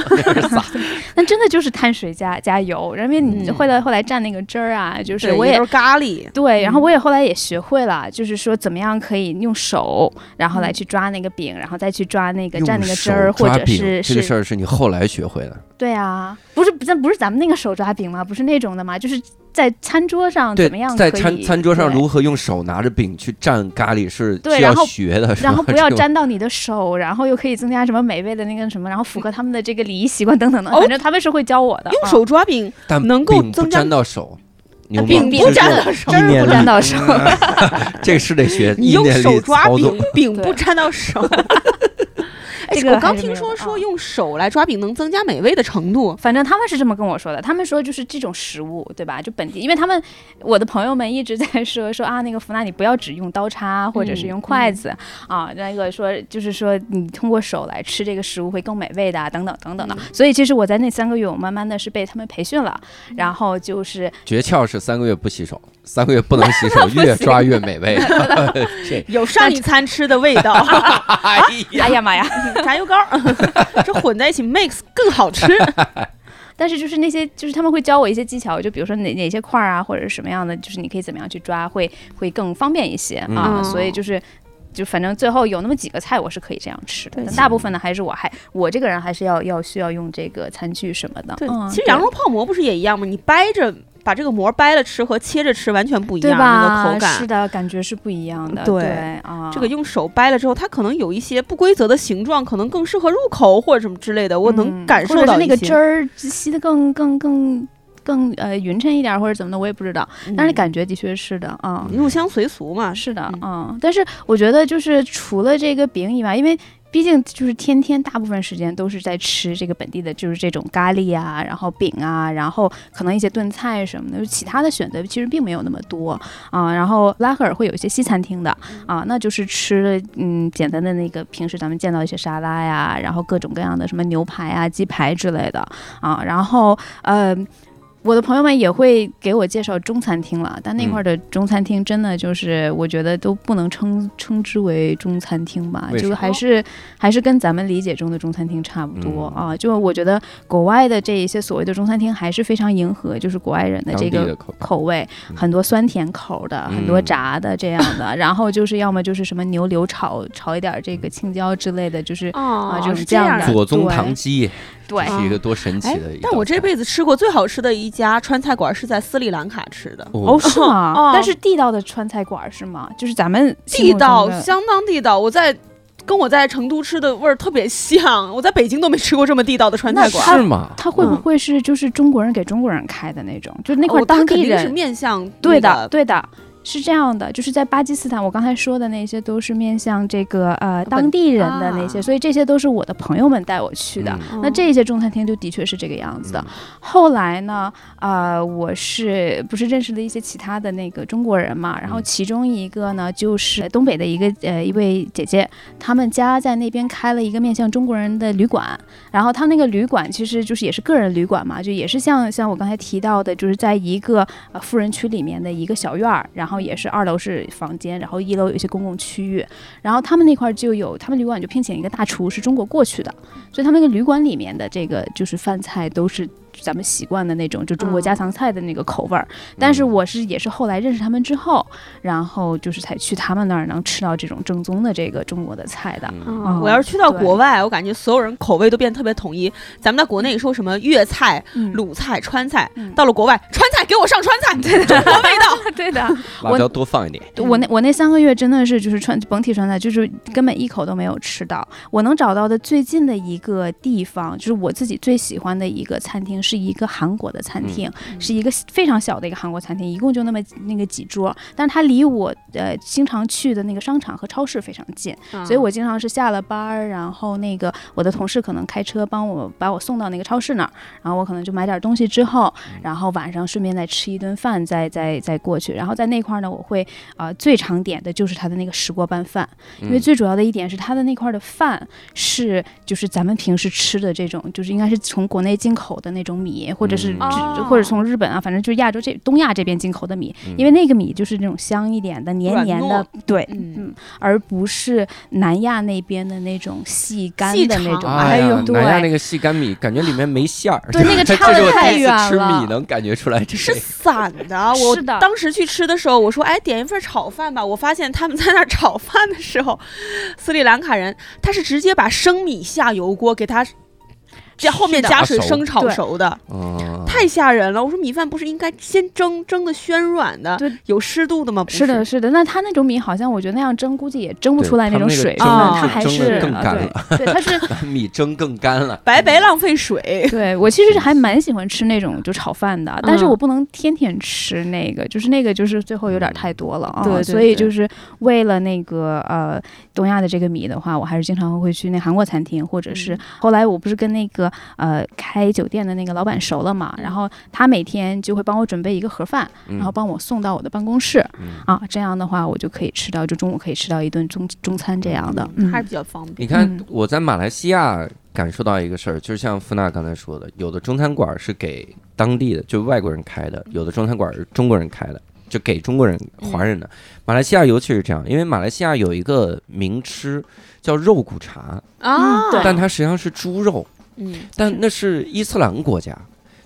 [LAUGHS] 那真的就是碳水加加油，然后因为你嗯后来后来蘸那个汁儿啊，就是，我也是咖喱。对，然后嗯我也后来也学会了，就是说怎么样可以用手，然后来去抓那个饼，然后再去抓那个蘸那个汁儿，或者是是，这个事儿是你后来学会的。对啊，不是不是不是咱们那个手抓饼吗？不是那种的吗？就是在餐桌上怎么样，在餐餐桌上如何用手拿着饼去蘸咖喱是需要对然后学的，是然后不要沾到你的手，然后又可以增加什么美味的那个什么，然后符合他们的这个礼仪习惯等等的，哦。反正他们是会教我的。啊。用手抓饼，但能够增加沾到手。饼不沾到手。不沾到手，这个是得学你用手抓饼，饼不沾到手。哎这个我刚听说说用手来抓饼能增加美味的程度。反正他们是这么跟我说的，他们说就是这种食物，对吧？就本地，因为他们我的朋友们一直在说说啊，那个福娜你不要只用刀叉或者是用筷子、啊，那个说就是说你通过手来吃这个食物会更美味的、啊，等等等等的。所以其实我在那三个月，我慢慢的是被他们培训了，然后就是诀窍是三个月不洗手，三个月不能洗手，[LAUGHS] 越抓越美味。这 [LAUGHS] [LAUGHS] 有上一餐吃的味道，哎呀妈呀！炸油膏，[LAUGHS] 这混在一起 mix 更好吃。[LAUGHS] 但是就是那些，就是他们会教我一些技巧，就比如说哪哪些块儿啊，或者是什么样的，就是你可以怎么样去抓，会会更方便一些啊。嗯所以就是。就反正最后有那么几个菜我是可以这样吃的，但大部分呢还是我还我这个人还是要要需要用这个餐具什么的。对，嗯其实羊肉泡馍不是也一样吗？你掰着把这个膜掰了吃和切着吃完全不一样，那？个口感。是的，感觉是不一样的。对啊，这个用手掰了之后，它可能有一些不规则的形状，可能更适合入口或者什么之类的。我能嗯感受或者是那个汁儿吸的更更更更呃匀称一点儿，或者怎么的，我也不知道。但是嗯感觉的确是的啊。入乡随俗嘛。是的，嗯嗯，但是我觉得就是除了这个饼以外，因为毕竟就是天天大部分时间都是在吃这个本地的，就是这种咖喱啊，然后饼啊，然后可能一些炖菜什么的，就其他的选择其实并没有那么多啊。然后拉赫尔会有一些西餐厅的啊，那就是吃嗯简单的那个平时咱们见到一些沙拉呀，然后各种各样的什么牛排啊、鸡排之类的啊，然后呃。我的朋友们也会给我介绍中餐厅了，但那块儿的中餐厅真的就是我觉得都不能称称之为中餐厅吧，就还是还是跟咱们理解中的中餐厅差不多、嗯。啊。就我觉得国外的这一些所谓的中餐厅还是非常迎合就是国外人的这个口口味，嗯。很多酸甜口的，很多嗯炸的这样的，然后就是要么就是什么牛柳炒炒一点这个青椒之类的，就是啊就是这样的这样的。左宗棠鸡对是一个多神奇哎的。但我这辈子吃过最好吃的一家川菜馆是在斯里兰卡吃的，哦，哦，[LAUGHS] 是吗？哦但是地道的川菜馆是吗？就是咱们地道相当地道。我在跟我在成都吃的味儿特别像，我在北京都没吃过这么地道的川菜馆。是吗？它会不嗯会是就是中国人给中国人开的那种？就是那块当地肯定是面向对那个的对的。是这样的，就是在巴基斯坦，我刚才说的那些都是面向这个呃当地人的那些，啊所以这些都是我的朋友们带我去的。嗯那这些中餐厅就的确是这个样子的。后来呢，呃，我是不是认识了一些其他的那个中国人嘛？然后嗯其中一个呢，就是东北的一个呃一位姐姐，他们家在那边开了一个面向中国人的旅馆。然后他那个旅馆其实就是也是个人旅馆嘛，就也是像像我刚才提到的，就是在一个呃富人区里面的一个小院儿，然后也是二楼是房间，然后一楼有一些公共区域。然后他们那块儿就有，他们旅馆就聘请一个大厨，是中国过去的，所以他们那个旅馆里面的这个就是饭菜都是咱们习惯的那种，就中国嗯家常菜的那个口味儿。但是我是也是后来认识他们之后，然后就是才去他们那儿能吃到这种正宗的这个中国的菜的。嗯嗯哦我要是去到国外，我感觉所有人口味都变得特别统一。咱们在国内说什么粤菜、嗯鲁菜、川菜，嗯到了国外，川菜给我上川菜，[LAUGHS] 中国味道。[LAUGHS] 对的，辣椒多放一点。我那我那三个月真的是就是川甭提川菜，就是根本一口都没有吃到。我能找到的最近的一个地方，就是我自己最喜欢的一个餐厅，是一个韩国的餐厅，是一个非常小的一个韩国餐厅，一共就那么那个几桌，但是它离我呃经常去的那个商场和超市非常近，所以我经常是下了班儿，然后那个我的同事可能开车帮我把我送到那个超市那儿，然后我可能就买点东西之后，然后晚上顺便再吃一顿饭，再再再过去。然后在那块儿呢，我会呃最常点的就是它的那个石锅拌饭，因为嗯最主要的一点是它的那块儿的饭是就是咱们平时吃的这种，就是应该是从国内进口的那种米，或者是或者从日本啊，反正就是亚洲这东亚这边进口的米，嗯因为那个米就是那种香一点的、黏黏的，对，嗯嗯，而不是南亚那边的那种细干细的那种。哎呦，对南亚那个细干米，感觉里面没馅儿。[LAUGHS] 对那个这 [LAUGHS] 差得是我太第一次吃远了米能感觉出来这是。散的。我是的当时去吃的时候，我说：“哎，点一份炒饭吧。”我发现他们在那儿炒饭的时候，斯里兰卡人他是直接把生米下油锅给它，这后面加水生炒熟的，哦，太吓人了。我说米饭不是应该先蒸，蒸的暄软的对，有湿度的吗？不是的，是的。那它那种米好像我觉得那样蒸，估计也蒸不出来那种水蒸的分它还是更干了对，它是 [LAUGHS] 米蒸更干了。白白浪费水。[LAUGHS] 对我其实是还蛮喜欢吃那种就炒饭的，但是嗯我不能天天吃那个，就是那个就是最后有点太多了啊。对对所以就是为了那个呃东亚的这个米的话，我还是经常会去那韩国餐厅，或者是嗯。后来我不是跟那个呃开酒店的那个老板熟了嘛，然后他每天就会帮我准备一个盒饭，嗯。然后帮我送到我的办公室。嗯。啊，这样的话我就可以吃到，就中午可以吃到一顿中中餐这样的。嗯。还是比较方便。你看嗯。我在马来西亚感受到一个事儿，就是像付娜刚才说的，有的中餐馆是给当地的就外国人开的，有的中餐馆是中国人开的，就给中国人华人的。马来西亚尤其是这样，因为马来西亚有一个名吃叫肉骨茶，啊，对但它实际上是猪肉，嗯，但那是伊斯兰国家，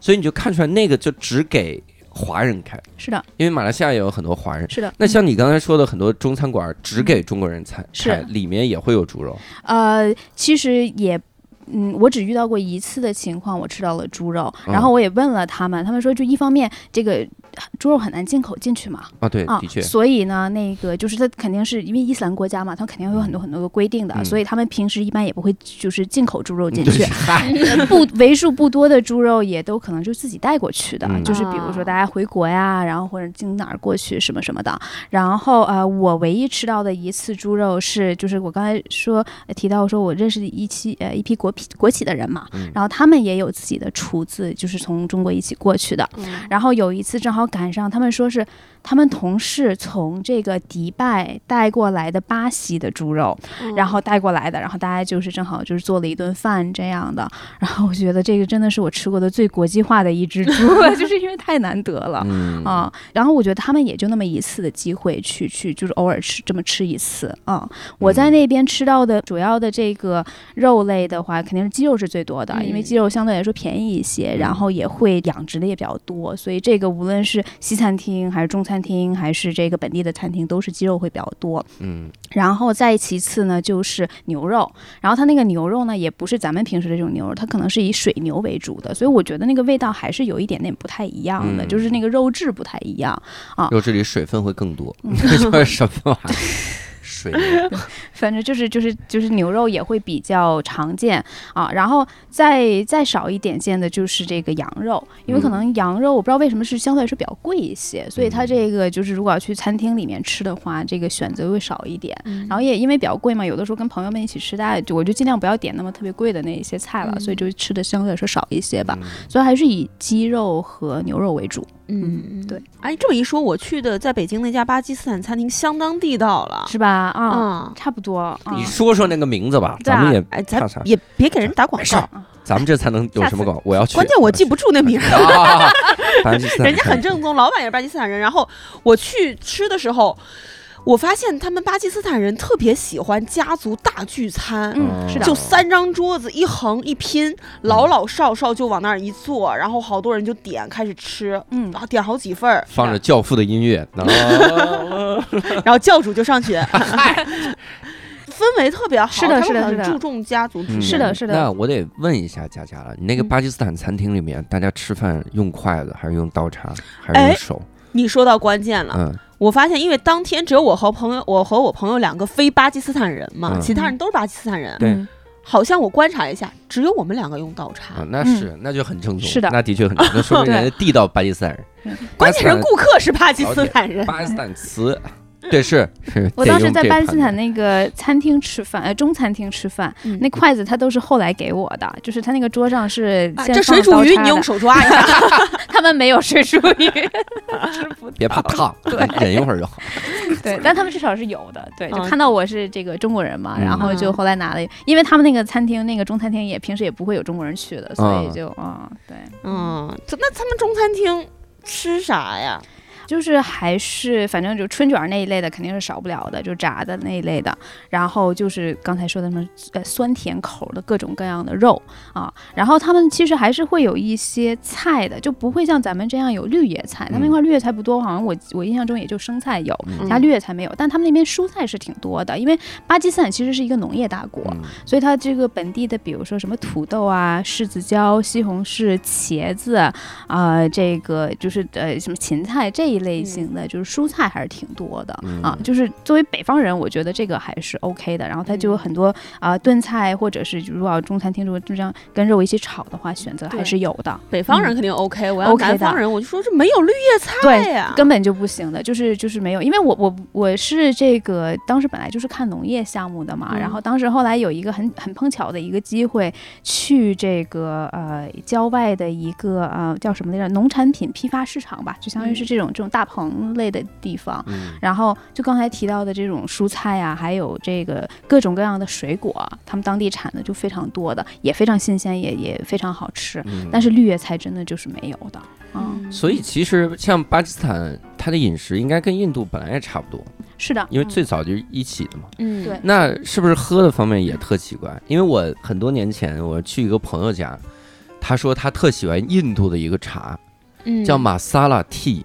所以你就看出来那个就只给华人开，是的，因为马来西亚也有很多华人。是的。那像你刚才说的，很多中餐馆只给中国人餐，是菜里面也会有猪肉。呃，其实也。嗯，我只遇到过一次的情况，我吃到了猪肉，嗯。然后我也问了他们，他们说就一方面这个猪肉很难进口进去嘛，啊，对，啊的，确，所以呢，那个就是它肯定是因为伊斯兰国家嘛，它肯定会有很多很多的规定的，嗯。所以他们平时一般也不会就是进口猪肉进去，[LAUGHS] 嗨，不为数不多的猪肉也都可能就自己带过去的，嗯。就是比如说大家回国呀，然后或者经哪儿过去什么什么的。然后呃，我唯一吃到的一次猪肉是，就是我刚才说呃提到说我认识的一期呃一批国企国企的人嘛，嗯然后他们也有自己的厨子，就是从中国一起过去的。嗯然后有一次正好赶上，他们说是他们同事从这个迪拜带过来的巴西的猪肉，嗯然后带过来的，然后大家就是正好就是做了一顿饭这样的。[LAUGHS] 然后我觉得这个真的是我吃过的最国际化的一只猪了，[LAUGHS] [LAUGHS] 就是因为太难得了。嗯啊，然后我觉得他们也就那么一次的机会去去，就是偶尔吃这么吃一次啊。我在嗯那边吃到的主要的这个肉类的话，肯定是鸡肉是最多的，因为嗯鸡肉相对来说便宜一些，然后也会养殖的也比较多，所以这个无论是西餐厅还是中餐厅，还是这个本地的餐厅，都是鸡肉会比较多。嗯然后再其次呢，就是牛肉，然后它那个牛肉呢，也不是咱们平时的这种牛肉，它可能是以水牛为主的，所以我觉得那个味道还是有一点点不太一样的，嗯就是那个肉质不太一样啊。肉质里水分会更多，嗯这 [LAUGHS] 就是什么玩意儿？水牛 [LAUGHS] 反正就是就是就是牛肉也会比较常见啊，然后再再少一点见的就是这个羊肉，因为可能羊肉我不知道为什么是相对来说比较贵一些，所以它这个就是如果要去餐厅里面吃的话，这个选择会少一点。嗯然后也因为比较贵嘛，有的时候跟朋友们一起吃，大家就我就尽量不要点那么特别贵的那一些菜了，嗯所以就吃的相对来说少一些吧。嗯所以还是以鸡肉和牛肉为主。嗯，对。哎，这么一说，我去的在北京那家巴基斯坦餐厅相当地道了，是吧？啊，啊。差不多。啊你说说那个名字吧，啊咱们也哎，咱？也别给人打广告，咱们这才能有什么广？我要去。关键我记不住那名儿。[LAUGHS] 啊，巴基斯坦人家很正宗，老板也是巴基斯坦人。然后我去吃的时候，我发现他们巴基斯坦人特别喜欢家族大聚餐。嗯，是的。就三张桌子一横一拼，老老少少就往那儿一坐，然后好多人就点开始吃，嗯啊，点好几份儿，放着《教父》的音乐，[LAUGHS] 然后教主就上去，[LAUGHS] 氛围特别好，是的他们是的是的很注重家族是的是的那我得问一下佳佳了，你那个嗯巴基斯坦餐厅里面，大家吃饭用筷子还是用刀叉，还是用哎手？你说到关键了，嗯我发现，因为当天只有我和朋友，我和我朋友两个非巴基斯坦人嘛，嗯其他人都是巴基斯坦人。对嗯好像我观察一下，只有我们两个用刀叉。啊，那是那就很正宗，是的那的确很正宗，那说明 [LAUGHS] 人家地道巴基斯坦人。关键是顾客是巴基斯坦人。巴基斯坦词，对，是是。我当时在巴基斯坦那个餐厅吃饭，呃，中餐厅吃饭，嗯那筷子他都是后来给我的，就是他那个桌上是这水煮鱼，你用手抓一下。[LAUGHS] [LAUGHS] 他们没有水煮鱼，[LAUGHS] 别怕烫，对忍一会儿就好。对，但他们至少是有的，对，就嗯看到我是这个中国人嘛，嗯然后就后来拿了，因为他们那个餐厅那个中餐厅也平时也不会有中国人去的，所以嗯就啊、对，嗯，那他们中餐厅吃啥呀？就是还是反正就春卷儿那一类的肯定是少不了的，就炸的那一类的。然后就是刚才说的什么呃酸甜口的各种各样的肉啊。然后他们其实还是会有一些菜的，就不会像咱们这样有绿叶菜。他们那块绿叶菜不多，好像我我印象中也就生菜有，嗯其他绿叶菜没有。但他们那边蔬菜是挺多的，因为巴基斯坦其实是一个农业大国，嗯所以它这个本地的，比如说什么土豆啊、柿子椒、西红柿、茄子啊、这个就是呃什么芹菜这一类型的，就是蔬菜还是挺多的、嗯啊。就是作为北方人，我觉得这个还是 OK 的。然后它就有很多啊、炖菜，或者是如果要中餐厅如果就这样跟肉一起炒的话，选择还是有的。北方人肯定 OK，、我要南方人，我就说这没有绿叶菜呀、根本就不行的，就是就是没有，因为我我我是这个当时本来就是看农业项目的嘛，嗯然后当时后来有一个很很碰巧的一个机会，去这个呃郊外的一个呃叫什么来着农产品批发市场吧，就相当于是这种、这种大棚类的地方。嗯然后就刚才提到的这种蔬菜啊，还有这个各种各样的水果啊，他们当地产的就非常多的，也非常新鲜，也也非常好吃。嗯但是绿叶菜真的就是没有的，嗯，嗯所以其实像巴基斯坦，它的饮食应该跟印度本来也差不多，是的，因为嗯最早就是一起的嘛。嗯对那是不是喝的方面也特奇怪？因为我很多年前我去一个朋友家，他说他特喜欢印度的一个茶，嗯叫玛莎拉 tea。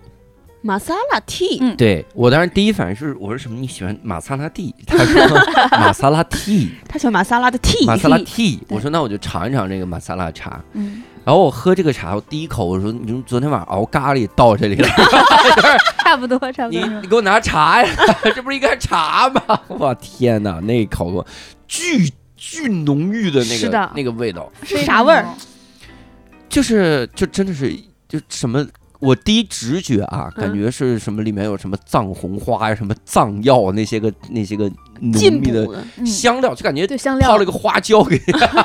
玛莎拉 tea，、嗯对我当时第一反应是，我说什么？你喜欢玛莎拉蒂？[LAUGHS] 他说玛莎拉 tea，[LAUGHS] 他喜欢玛莎拉的 tea，玛莎拉。对我说那我就尝一尝这个玛莎拉茶。嗯。然后我喝这个茶，我第一口我说你昨天晚上熬咖喱倒这里了，[LAUGHS] 差不多，差不多。你你给我拿茶呀，这不是应该茶吗？我天哪，那一口我巨巨浓郁的那个的那个味道，是啥味儿？就是就真的是就什么。我第一直觉啊，嗯。感觉是什么里面有什么藏红花呀、什么藏药那些个那些个浓进密的补的，嗯。香料，就感觉对香料。泡了个花椒给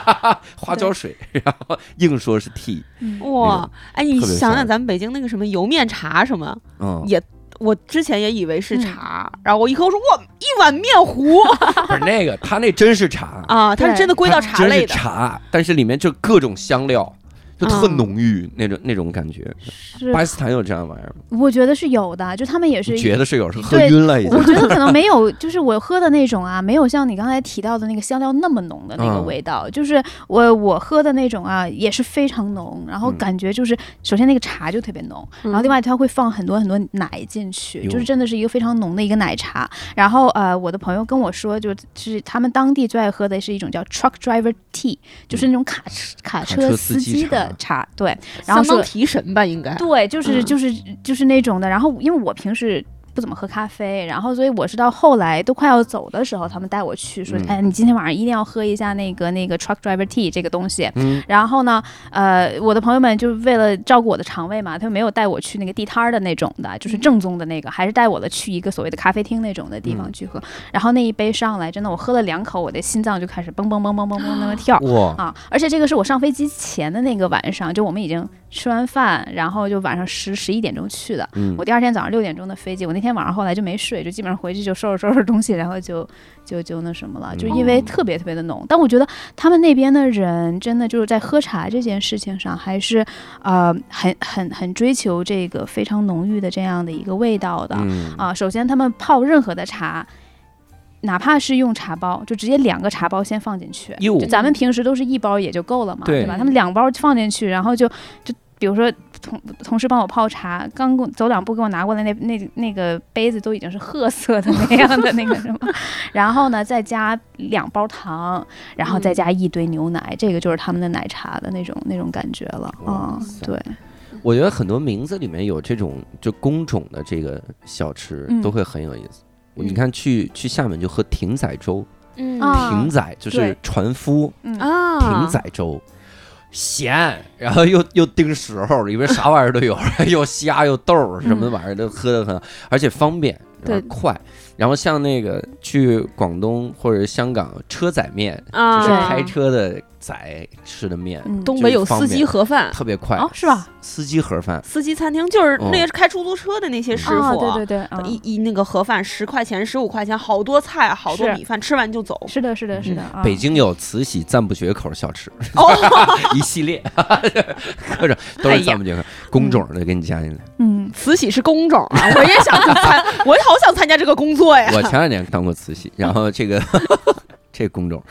[LAUGHS] 花椒水，然后硬说是 tea，嗯。哇！哎，你想想咱们北京那个什么油面茶什么，嗯，也我之前也以为是嗯。茶，然后我一喝我说哇，一碗面糊 [LAUGHS] 不是那个，他那真是茶，啊，他是真的归到茶类的。茶，但是里面就各种香料，就特嗯浓郁那种那种感觉。是巴基斯坦有这样玩意儿吗？我觉得是有的，就他们也是觉得是有，是喝对晕了已经我。觉得可能没有，就是我喝的那种啊，没有像你刚才提到的那个香料那么浓的那个嗯味道。就是我我喝的那种啊，也是非常浓，然后嗯感觉就是首先那个茶就特别浓，然后另外它会放很多很多奶进去，哟就是真的是一个非常浓的一个奶茶。然后呃，我的朋友跟我说，就是他们当地最爱喝的是一种叫 truck driver tea，就是那种卡车卡车车司机司机的茶茶，对。然后说提神吧，应该。对，就是嗯就是就是那种的。然后因为我平时不怎么喝咖啡，然后所以我是到后来都快要走的时候，他们带我去说，嗯哎，你今天晚上一定要喝一下那个那个 truck driver tea 这个东西。嗯，然后呢，呃，我的朋友们就是为了照顾我的肠胃嘛，他们没有带我去那个地摊儿的那种的，就是正宗的那个，还是带我的去一个所谓的咖啡厅那种的地方嗯去喝。然后那一杯上来，真的我喝了两口，我的心脏就开始嘣嘣嘣嘣嘣嘣那么跳。哇，啊！[LAUGHS] 而且这个是我上飞机前的那个晚上，就我们已经吃完饭，然后就晚上十十一点钟去的。嗯我第二天早上六点钟的飞机，我那天晚上后来就没睡，就基本上回去就收拾收拾东西，然后就就就那什么了，就因为特别特别的浓。但我觉得他们那边的人真的就是在喝茶这件事情上，还是呃很很很追求这个非常浓郁的这样的一个味道的。嗯啊，首先他们泡任何的茶，哪怕是用茶包，就直接两个茶包先放进去。就咱们平时都是一包也就够了嘛，对对吧？他们两包放进去，然后就就比如说同同事帮我泡茶，刚给我走两步给我拿过来那那那个杯子都已经是褐色的那样的那个什么，[LAUGHS] 然后呢再加两包糖，然后再加一堆牛奶，这个就是他们的奶茶的那种那种感觉了哇啊、塞。对，我觉得很多名字里面有这种就工种的这个小吃嗯。都会很有意思。嗯。你看去去厦门就喝艇仔粥，嗯。啊。艇仔就是船夫，嗯。啊，艇仔粥。咸，然后又又盯时候，里边啥玩意儿都有，[LAUGHS] 又虾又豆儿什么玩意儿都喝的很，而且方便，然后对。快。然后像那个去广东或者香港车载面，啊，就是开车的仔吃的面，嗯。东北有司机盒饭，特别快。哦是吧？司机盒饭，司机餐厅就是哦那个开出租车的那些师啊，傅，对对对，啊一一那个盒饭十块钱、十五块钱，好多菜，好多米饭，吃完就走。是的，是的，是的。啊北京有慈禧赞不绝口小吃，哦，[LAUGHS] 一系列，[LAUGHS] 各种都是赞不绝口，工种的给你加进来。嗯，慈禧是工种啊，[LAUGHS] 我也想去参，我也好想参加这个工作呀。我前两年当过慈禧，然后这个这工种，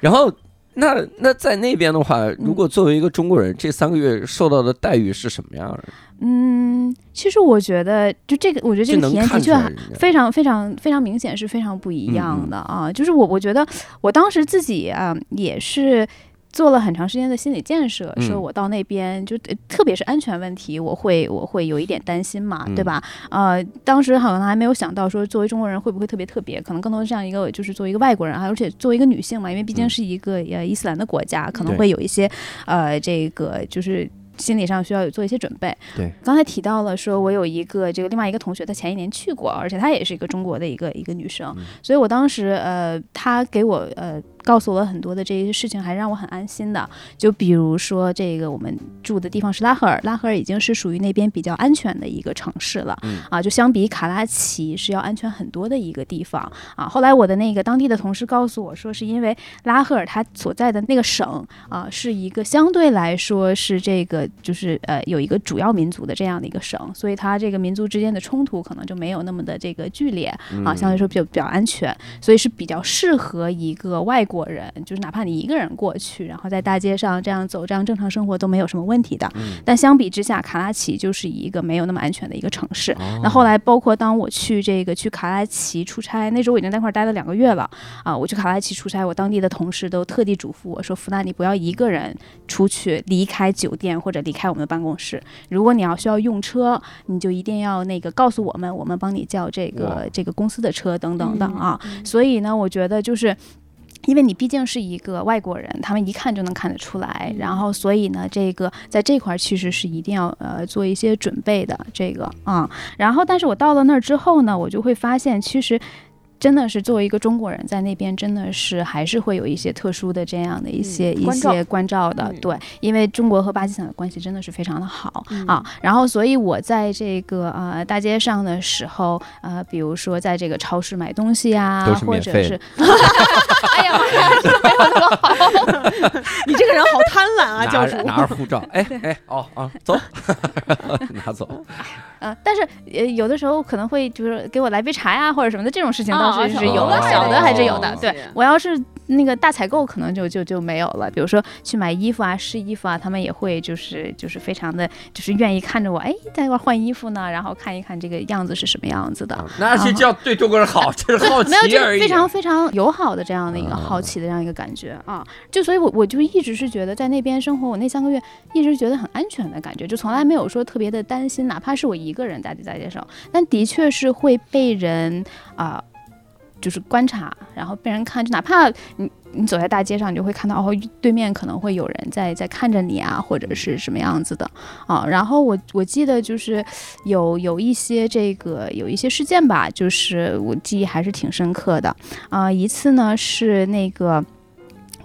然后那那在那边的话，如果作为一个中国人，这三个月受到的待遇是什么样的？嗯，其实我觉得，就这个，我觉得这个体验的确非常非常非常明显，是非常不一样的啊。就是我我觉得我当时自己啊也是。做了很长时间的心理建设，嗯。说我到那边就呃特别是安全问题，我会我会有一点担心嘛，嗯。对吧？呃，当时好像还没有想到说作为中国人会不会特别特别，可能更多这样一个就是作为一个外国人，而且作为一个女性嘛，因为毕竟嗯。是一个呃伊斯兰的国家，可能会有一些呃这个就是心理上需要有做一些准备。对，刚才提到了说，我有一个这个另外一个同学，她前一年去过，而且她也是一个中国的一个一个女生，嗯。所以我当时呃，她给我呃告诉我很多的这些事情，还让我很安心的。就比如说这个我们住的地方是拉合尔，拉合尔已经是属于那边比较安全的一个城市了，嗯啊，就相比卡拉奇是要安全很多的一个地方啊。后来我的那个当地的同事告诉我说，是因为拉合尔它所在的那个省啊，是一个相对来说是这个就是呃有一个主要民族的这样的一个省，所以它这个民族之间的冲突可能就没有那么的这个剧烈嗯啊，相对来说比较比较安全，所以是比较适合一个外国人，就是哪怕你一个人过去，然后在大街上这样走，这样正常生活都没有什么问题的。嗯但相比之下，卡拉奇就是一个没有那么安全的一个城市。哦那后来，包括当我去这个去卡拉奇出差，那时候我已经在那块儿待了两个月了啊。我去卡拉奇出差，我当地的同事都特地嘱咐我说：“福娜，你不要一个人出去，离开酒店或者离开我们的办公室。如果你要需要用车，你就一定要那个告诉我们，我们帮你叫这个这个公司的车等等的嗯啊。所以呢，我觉得就是。因为你毕竟是一个外国人，他们一看就能看得出来，然后所以呢，这个在这块儿其实是一定要呃做一些准备的，这个啊、然后但是我到了那儿之后呢，我就会发现其实。真的是作为一个中国人在那边，真的是还是会有一些特殊的这样的一些、一些关照的，嗯对，因为中国和巴基斯坦的关系真的是非常的好、嗯啊。然后，所以我在这个呃大街上的时候，呃，比如说在这个超市买东西啊，[LAUGHS] 或者是 [LAUGHS] 哎呀没有那么好。[LAUGHS] 你这个人好贪婪啊，教主拿着。拿着护照，哎哎哦哦，走，拿走。嗯，但是呃，有的时候可能会就是给我来杯茶呀，或者什么的这种事情倒啊是是有的，哦小的还是有哦的。对我要是那个大采购，可能就就就没有了。比如说去买衣服啊、试衣服啊，他们也会就是就是非常的就是愿意看着我，哎，在一块换衣服呢，然后看一看这个样子是什么样子的。那是叫对中国人好，这是 [LAUGHS] 好奇而已。非常非常友好的这样的一个啊好奇的这样一个感觉啊，就所以我，我就一直是觉得在那边生活，我那三个月一直觉得很安全的感觉，就从来没有说特别的担心，哪怕是我一个人在大街上，但的确是会被人啊、就是观察，然后被人看，就哪怕你你走在大街上，你就会看到哦，对面可能会有人在在看着你啊，或者是什么样子的啊。然后我我记得就是有有一些这个有一些事件吧，就是我记忆还是挺深刻的啊、一次呢是那个。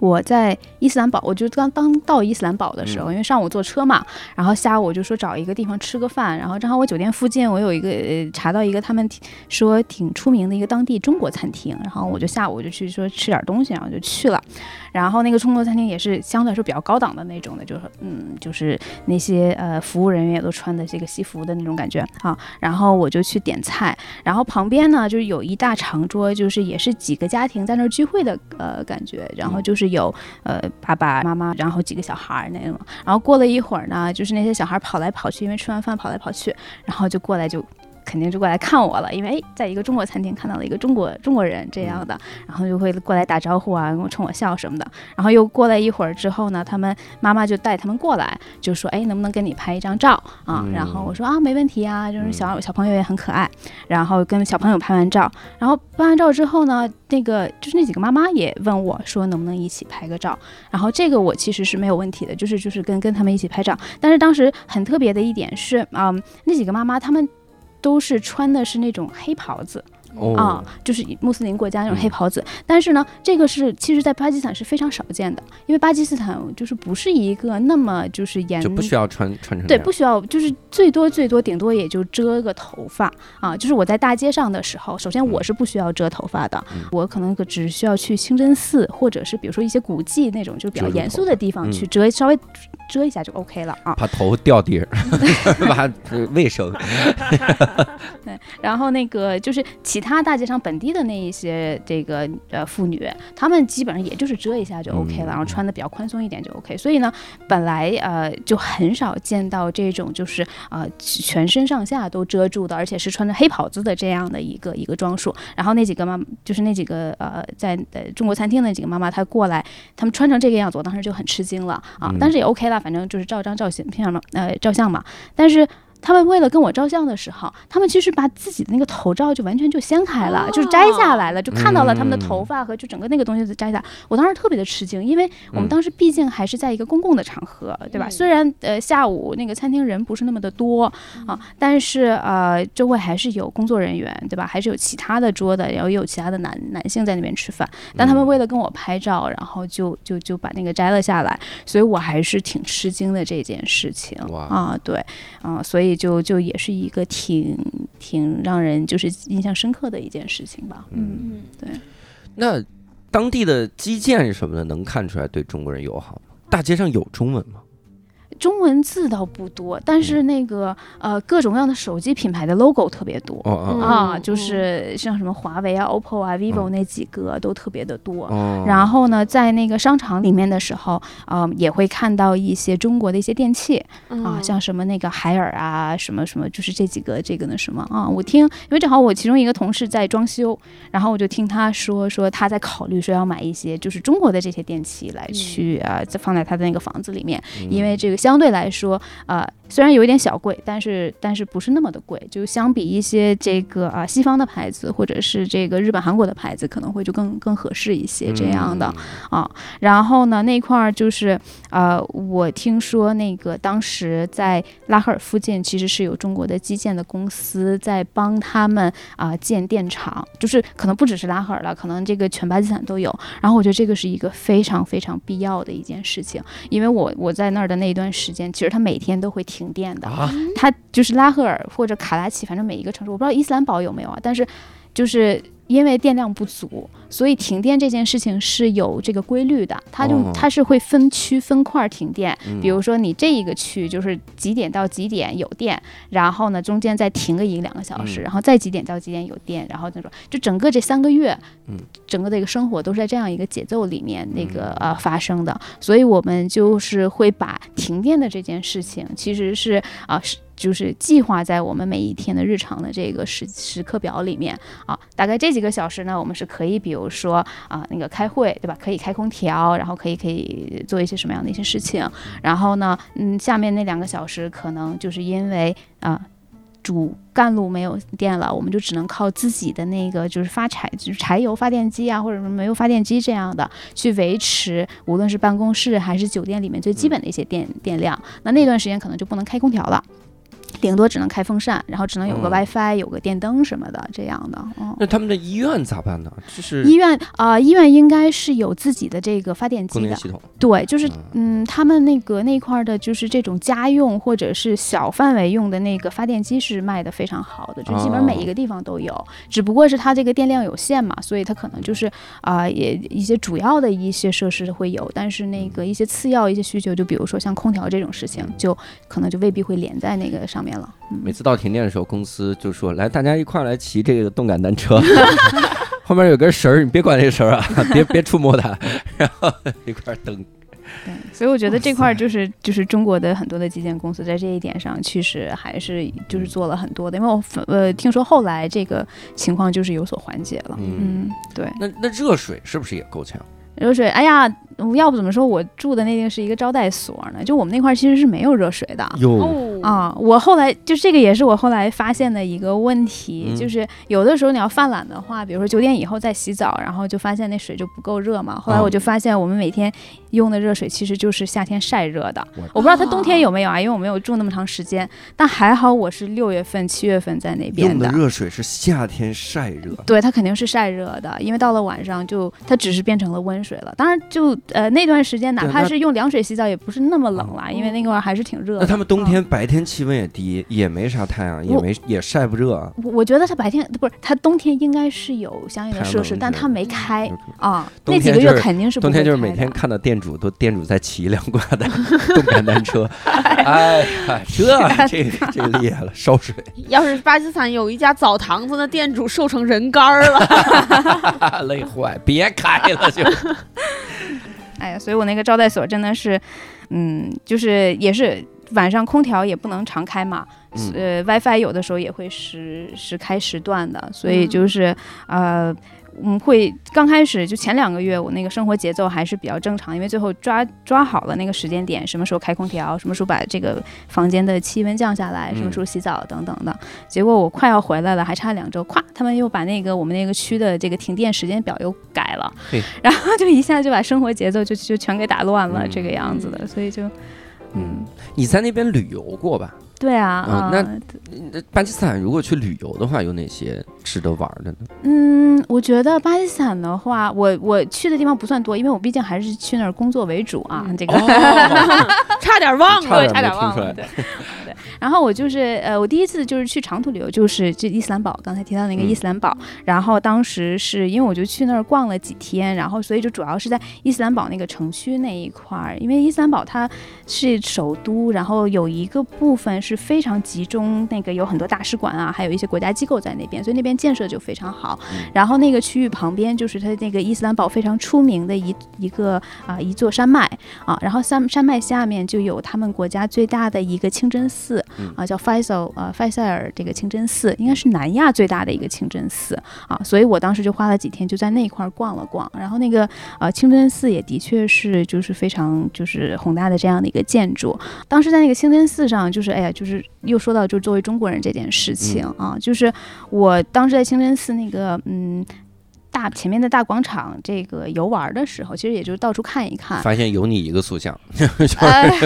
我在伊斯兰堡，我就刚刚到伊斯兰堡的时候，因为上午坐车嘛，然后下午我就说找一个地方吃个饭，然后正好我酒店附近我有一个呃查到一个他们挺说挺出名的一个当地中国餐厅，然后我就下午就去说吃点东西，然后就去了，然后那个中国餐厅也是相对来说比较高档的那种的，就是嗯就是那些呃服务人员也都穿的这个西服的那种感觉啊，然后我就去点菜，然后旁边呢就是有一大长桌，就是也是几个家庭在那儿聚会的呃感觉，然后就是有呃爸爸妈妈，然后几个小孩那种，然后过了一会儿呢，就是那些小孩跑来跑去，因为吃完饭跑来跑去，然后就过来就。肯定就过来看我了，因为哎，在一个中国餐厅看到了一个中国中国人这样的，然后就会过来打招呼啊，冲我笑什么的。然后又过了一会儿之后呢，他们妈妈就带他们过来，就说哎，能不能跟你拍一张照啊？嗯然后我说啊，没问题啊，就是小小朋友也很可爱。然后跟小朋友拍完照，然后拍完照之后呢，那个就是那几个妈妈也问我说能不能一起拍个照。然后这个我其实是没有问题的，就是就是跟跟他们一起拍照。但是当时很特别的一点是，嗯，那几个妈妈她们都是穿的是那种黑袍子。哦啊，就是穆斯林国家那种嗯黑袍子。但是呢，这个是其实在巴基斯坦是非常少见的，因为巴基斯坦就是不是一个那么就是严就不需要穿穿成对，不需要，就是最多最多顶多也就遮个头发啊。就是我在大街上的时候，首先我是不需要遮头发的，嗯我可能可只需要去清真寺或者是比如说一些古迹那种就比较严肃的地方嗯去遮，稍微遮一下就 OK 了啊。怕头掉地上，[LAUGHS] 把卫生。[LAUGHS] 对，然后那个就是其他大街上本地的那一些这个呃妇女，她们基本上也就是遮一下就 OK 了，嗯然后穿的比较宽松一点就 OK。所以呢，本来呃就很少见到这种就是呃全身上下都遮住的，而且是穿着黑袍子的这样的一个一个装束。然后那几个妈，就是那几个呃在呃中国餐厅的那几个妈妈，她过来，她们穿成这个样子，我当时就很吃惊了啊嗯，但是也 OK 了，反正就是照张照相片嘛，呃照相嘛，但是。他们为了跟我照相的时候，他们其实把自己的那个头罩就完全就掀开了，就是摘下来了，就看到了他们的头发和就整个那个东西都摘下来。我当时特别的吃惊，因为我们嗯当时毕竟还是在一个公共的场合，对吧？嗯虽然呃下午那个餐厅人不是那么的多啊，但是呃周围还是有工作人员，对吧？还是有其他的桌的，然后也有其他的男男性在那边吃饭。但他们嗯为了跟我拍照，然后就就就把那个摘了下来，所以我还是挺吃惊的这件事情哇啊，对，啊，所以就就也是一个挺挺让人就是印象深刻的一件事情吧。嗯，嗯，对。那当地的基建什么的能看出来对中国人友好吗？大街上有中文吗？中文字倒不多，但是那个呃各种各样的手机品牌的 logo 特别多。啊，嗯。就是像什么华为啊、OPPO 啊、vivo 嗯。那几个都特别的多。哦，然后呢，在那个商场里面的时候，呃，也会看到一些中国的一些电器嗯。啊，像什么那个海尔啊，什么什么，就是这几个这个那什么啊。我听，因为正好我其中一个同事在装修，然后我就听他说说他在考虑说要买一些就是中国的这些电器来去呃，再放在他的那个房子里面，因为这个相对来说，呃，虽然有一点小贵，但是但是不是那么的贵，就相比一些这个啊西方的牌子或者是这个日本、韩国的牌子，可能会就更更合适一些这样的。啊，然后呢，那块儿就是，呃，我听说那个当时在拉赫尔附近，其实是有中国的基建的公司在帮他们啊、建电厂，就是可能不只是拉赫尔了，可能这个全巴基斯坦都有。然后我觉得这个是一个非常非常必要的一件事情，因为我我在那儿的那一段时间，其实他每天都会停电的。啊，它就是拉赫尔或者卡拉奇，反正每一个城市，我不知道伊斯兰堡有没有啊，但是就是因为电量不足，所以停电这件事情是有这个规律的，它就、哦。它是会分区分块儿停电，嗯。比如说你这一个区就是几点到几点有电，然后呢中间再停个一两个小时，嗯。然后再几点到几点有电，然后那种就整个这三个月，嗯。整个的一个生活都是在这样一个节奏里面那个呃发生的，所以我们就是会把停电的这件事情其实是啊是。就是计划在我们每一天的日常的这个时时刻表里面啊，大概这几个小时呢，我们是可以，比如说啊，那个开会，对吧？可以开空调，然后可以可以做一些什么样的一些事情。然后呢，嗯，下面那两个小时可能就是因为啊。主干路没有电了，我们就只能靠自己的那个就是发柴，就是柴油发电机啊，或者是煤油发电机这样的去维持，无论是办公室还是酒店里面最基本的一些电电量。那那段时间可能就不能开空调了。顶多只能开风扇，然后只能有个嗯 WiFi，、有个电灯什么的这样的。嗯，那他们的医院咋办呢？就是医院啊、医院应该是有自己的这个发电机的。系统，对，就是嗯嗯，他们那个那块儿的，就是这种家用或者是小范围用的那个发电机是卖的非常好的，就基本每一哦个地方都有。只不过是它这个电量有限嘛，所以它可能就是啊、也一些主要的一些设施会有，但是那个一些次要一些需求，就比如说像空调这种事情，就可能就未必会连在那个上面了。嗯每次到停电的时候，公司就说来，大家一块儿来骑这个动感单车，[LAUGHS] 后面有根绳儿，你别管这个绳儿啊，[LAUGHS] 别别触摸它，[LAUGHS] 然后一块儿蹬。对，所以我觉得这块儿就是就是中国的很多的基建公司在这一点上，其实还是就是做了很多的，因为我呃听说后来这个情况就是有所缓解了。嗯，嗯，对，那那热水是不是也够呛？热水，哎呀，要不怎么说我住的那个是一个招待所呢？就我们那块儿其实是没有热水的。哟，哦，啊，我后来就这个也是我后来发现的一个问题，嗯就是有的时候你要犯懒的话，比如说九点以后再洗澡，然后就发现那水就不够热嘛。后来我就发现我们每天用的热水其实就是夏天晒热的。我我不知道它冬天有没有啊，因为我没有住那么长时间，但还好我是六月份、七月份在那边用的热水是夏天晒热，对，它肯定是晒热的，因为到了晚上就它只是变成了温水了。当然就，呃那段时间，哪怕是用凉水洗澡，也不是那么冷了，因为那块儿还是挺热的。那他们冬天嗯白天气温也低，也没啥太阳，也没也晒不热啊。我我觉得他白天不是，他冬天应该是有相应的设施，但他没开啊。那几个月肯定是冬天就是每天看到店主都店主在骑一辆挂的 [LAUGHS] 动感单车，[LAUGHS] 哎呀，这 [LAUGHS] 这这厉害了，烧水，要是巴基斯坦有一家澡堂子，那店主瘦成人干儿了。累坏，别开了就。哎呀，所以我那个招待所真的是，嗯，就是也是晚上空调也不能常开嘛，嗯呃，WiFi 有的时候也会时时开时断的，所以嗯就是、呃。我们会刚开始就前两个月，我那个生活节奏还是比较正常，因为最后抓抓好了那个时间点，什么时候开空调，什么时候把这个房间的气温降下来，什么时候洗澡等等的。结果我快要回来了，还差两周，咵，他们又把那个我们那个区的这个停电时间表又改了嘿，然后就一下就把生活节奏就就全给打乱了，嗯这个样子的，所以就嗯，你在那边旅游过吧？对啊，嗯那嗯那巴基斯坦如果去旅游的话，有哪些值得玩的呢？嗯，我觉得巴基斯坦的话，我我去的地方不算多，因为我毕竟还是去那儿工作为主啊，嗯这个。哦，[LAUGHS] 差点忘了，差点忘了，对对。然后我就是呃，我第一次就是去长途旅游，就是这伊斯兰堡，刚才提到那个嗯伊斯兰堡。然后当时是因为我就去那儿逛了几天，然后所以就主要是在伊斯兰堡那个城区那一块儿，因为伊斯兰堡它是首都，然后有一个部分是非常集中，那个有很多大使馆啊，还有一些国家机构在那边，所以那边建设就非常好。嗯然后那个区域旁边就是它那个伊斯兰堡非常出名的一一个啊、一座山脉啊，然后山山脉下面就有他们国家最大的一个清真寺嗯啊，叫 Faisal 呃费塞尔这个清真寺，应该是南亚最大的一个清真寺啊，所以我当时就花了几天就在那一块儿逛了逛，然后那个呃清真寺也的确是就是非常就是宏大的这样的一个建筑，当时在那个清真寺上，就是哎呀，就是又说到就作为中国人这件事情啊，就是我当时在清真寺那个嗯。大前面的大广场，这个游玩的时候，其实也就是到处看一看。发现有你一个塑像，哎，[LAUGHS]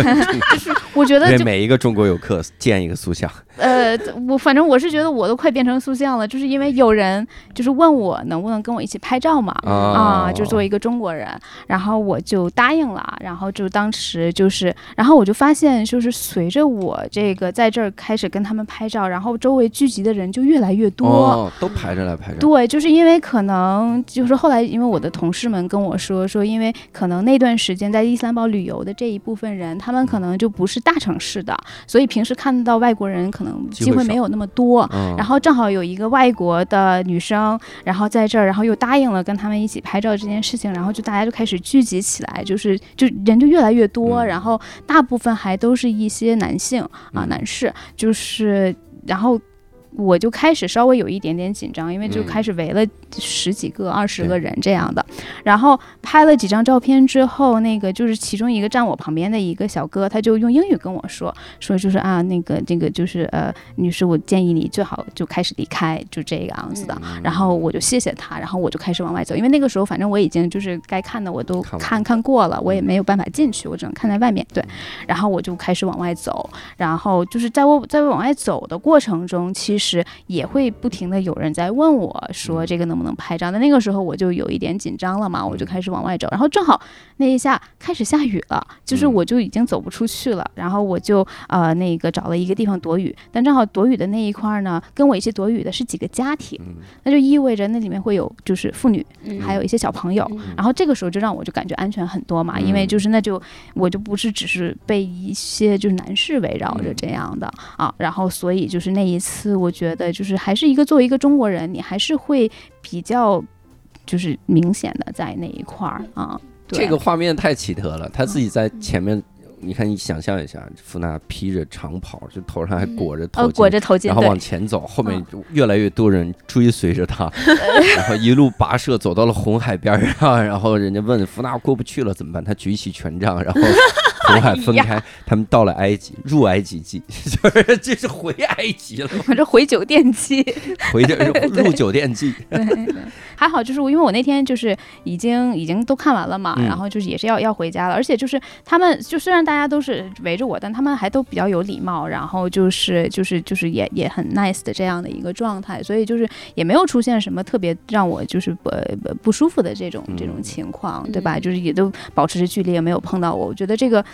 就是我觉得给每一个中国游客建一个塑像。呃，我反正我是觉得我都快变成塑像了，就是因为有人就是问我能不能跟我一起拍照嘛，啊，哦就作为一个中国人，然后我就答应了，然后就当时就是，然后我就发现就是随着我这个在这儿开始跟他们拍照，然后周围聚集的人就越来越多。哦，都排着来拍照。对，就是因为可能就是后来，因为我的同事们跟我说说，因为可能那段时间在伊斯兰堡旅游的这一部分人，他们可能就不是大城市的，所以平时看到外国人可能机会少机会没有那么多。嗯，然后正好有一个外国的女生，然后在这儿，然后又答应了跟他们一起拍照这件事情，然后就大家就开始聚集起来，就是就人就越来越多，嗯然后大部分还都是一些男性啊、嗯男士，就是然后。我就开始稍微有一点点紧张，因为就嗯开始围了十几个、二十个人这样的，然后拍了几张照片之后，那个就是其中一个站我旁边的一个小哥，他就用英语跟我说，说就是啊，那个这个就是呃，女士，我建议你最好就开始离开，就这个样子的。嗯然后我就谢谢他，然后我就开始往外走，因为那个时候反正我已经就是该看的我都看看看过了，我也没有办法进去，我只能看在外面。对，然后我就开始往外走，然后就是在我在我往外走的过程中，其实也会不停的有人在问我说这个能不能拍照。那那个时候我就有一点紧张了嘛，我就开始往外走，然后正好那一下开始下雨了，就是嗯我就已经走不出去了，然后我就呃那个找了一个地方躲雨，但正好躲雨的那一块儿呢，跟我一起躲雨的是几个家庭，嗯那就意味着那里面会有就是妇女，嗯还有一些小朋友。嗯然后这个时候就让我就感觉安全很多嘛，因为嗯就是那就我就不是只是被一些就是男士围绕着嗯这样的啊，然后所以就是那一次我觉得就是还是一个作为一个中国人，你还是会比较就是明显的在那一块儿啊。这个画面太奇特了，他自己在前面，你看你想象一下，福娜披着长袍，就头上还裹着头裹着头巾，然后往前走，后面越来越多人追随着他，[LAUGHS] 然后一路跋涉走到了红海边儿上，然后人家问福娜过不去了怎么办？他举起权杖，然后红海分开，他们到了埃及，入埃及记，[LAUGHS] 就是这是回埃及了，反正回酒店记。回的 [LAUGHS] 入酒店记，对对，还好，就是我因为我那天就是已经已经都看完了嘛，嗯。然后就是也是要要回家了，而且就是他们就虽然大家都是围着我，但他们还都比较有礼貌，然后就是就是就是也也很 nice 的这样的一个状态，所以就是也没有出现什么特别让我就是不不不舒服的这种这种嗯。情况，对吧？嗯。就是也都保持着距离，也没有碰到我，我觉得这个。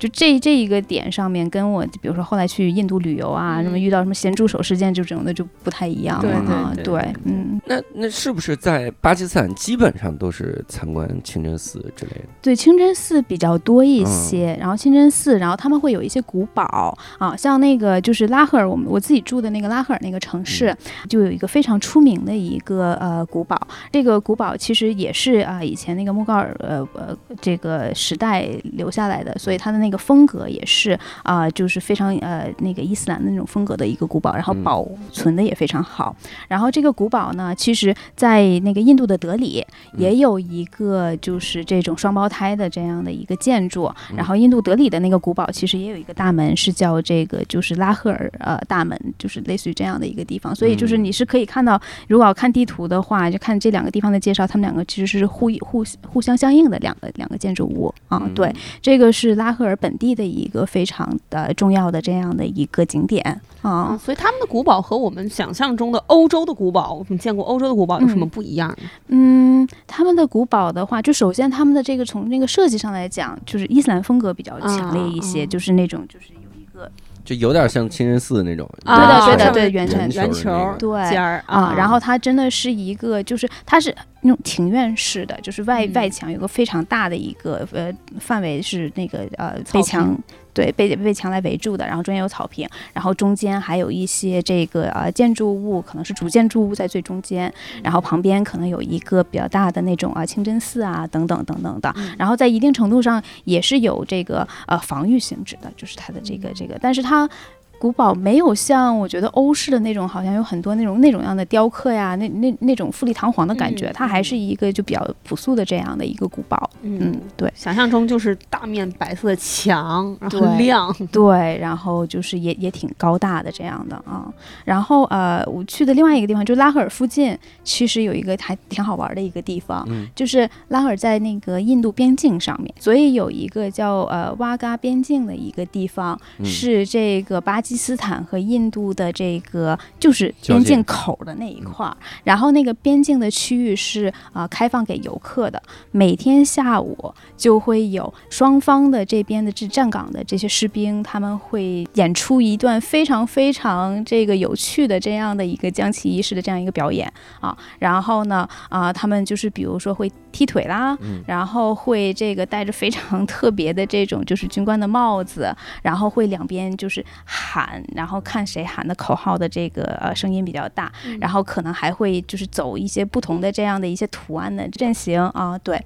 就这这一个点上面，跟我比如说后来去印度旅游啊，什么嗯遇到什么咸猪手事件，就这种的就不太一样对了啊。对嗯，那那是不是在巴基斯坦基本上都是参观清真寺之类的？对，清真寺比较多一嗯些，然后清真寺，然后他们会有一些古堡啊，像那个就是拉赫尔，我们我自己住的那个拉赫尔那个城市，就有一个非常出名的一个呃古堡，这个古堡其实也是啊、以前那个莫高尔呃呃这个时代留下来的，所以它的那个风格也是啊、就是非常呃那个伊斯兰的那种风格的一个古堡，然后嗯保存的也非常好。然后这个古堡呢，其实在那个印度的德里也有一个就是这种双胞胎的这样的一个建筑。然后印度德里的那个古堡其实也有一个大门，是叫这个就是拉赫尔呃大门，就是类似于这样的一个地方。所以就是嗯你是可以看到，如果要看地图的话，就看这两个地方的介绍，他们两个其实是互互互相相应的两个两个建筑物啊。嗯对，这个是拉赫尔本地的一个非常的重要的这样的一个景点啊，啊。所以他们的古堡和我们想象中的欧洲的古堡，我们见过欧洲的古堡有什么不一样呢？嗯，他们的古堡的话，就首先他们的这个从那个设计上来讲，就是伊斯兰风格比较强烈一些，就是那种就是有一个就有点像清真寺那种，啊对的对的对圆圈圆圆球对尖儿啊，然后它真的是一个，就是它是那种庭院式的，就是外、嗯。外墙有个非常大的一个呃范围是那个呃草被墙对被被墙来围住的，然后中间有草坪，然后中间还有一些这个呃建筑物，可能是主建筑物在最中间，然后旁边可能有一个比较大的那种啊清真寺啊等等等等的，嗯然后在一定程度上也是有这个呃防御性质的，就是它的这个这个，但是它。古堡没有像我觉得欧式的那种，好像有很多那种那种样的雕刻呀，那那那种富丽堂皇的感觉，嗯它还是一个就比较朴素的这样的一个古堡。嗯，对想象中就是大面白色的墙，然后对很亮，对，然后就是也也挺高大的这样的啊。然后呃，我去的另外一个地方就是拉赫尔附近，其实有一个还挺好玩的一个地方，嗯就是拉赫尔在那个印度边境上面，所以有一个叫呃哇嘎边境的一个地方，嗯是这个巴基斯坦和印度的这个就是边境口的那一块儿，然后那个边境的区域是啊、呃开放给游客的，每天下午就会有双方的这边的这站岗的这些士兵，他们会演出一段非常非常这个有趣的这样的一个将旗仪式的这样一个表演啊，然后呢啊、他们就是比如说会踢腿啦，嗯。然后会这个戴着非常特别的这种就是军官的帽子，然后会两边就是喊，然后看谁喊的口号的这个呃声音比较大，然后可能还会就是走一些不同的这样的一些图案的阵型啊，对，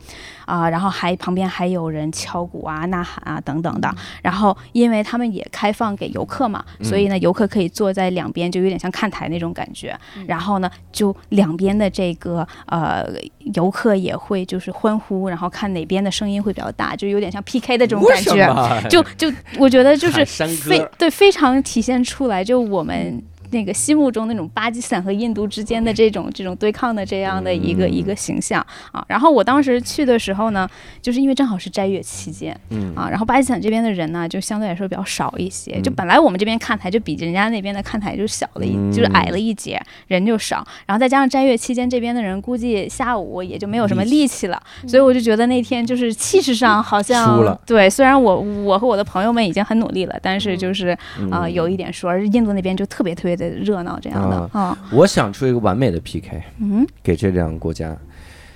啊，然后还旁边还有人敲鼓啊、呐喊啊等等的。然后因为他们也开放给游客嘛，所以呢，游客可以坐在两边，就有点像看台那种感觉。然后呢，就两边的这个呃游客也会就是欢呼，然后看哪边的声音会比较大，就有点像 PK 的这种感觉。就就我觉得就是非对非常体现出来，就我们那个心目中那种巴基斯坦和印度之间的这种这种对抗的这样的一个、嗯。一个形象啊。然后我当时去的时候呢，就是因为正好是斋月期间嗯。啊，然后巴基斯坦这边的人呢，就相对来说比较少一些。就嗯本来我们这边看台就比人家那边的看台就小了一，就是矮了一截，人就少。然后再加上斋月期间这边的人估计下午也就没有什么力力气了，所以我就觉得那天就是气势上好像输了。对，虽然我我和我的朋友们已经很努力了，但是就是啊、嗯。有一点说，而印度那边就特别特别的热闹这样的啊，我想出一个完美的 PK，嗯，给这两个国家，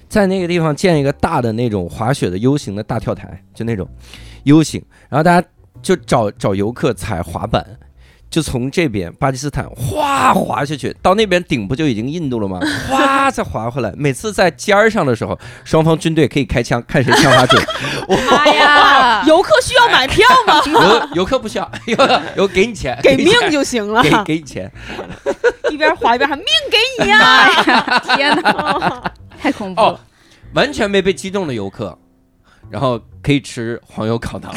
在那个地方建一个大的那种滑雪的 U 型的大跳台，就那种 U 型，然后大家就找找游客踩滑板。就从这边巴基斯坦哗滑下去，到那边顶不就已经印度了吗？[LAUGHS] 哗再滑回来。每次在尖儿上的时候，双方军队可以开枪，看谁枪法准。妈 [LAUGHS] 呀，游客需要买票吗？[LAUGHS] 游游客不需要，游游给你钱，给命就行了，给给你钱。一边滑一边喊命给你呀！天哪，太恐怖哦了，完全没被击中的游客，然后可以吃黄油烤肠。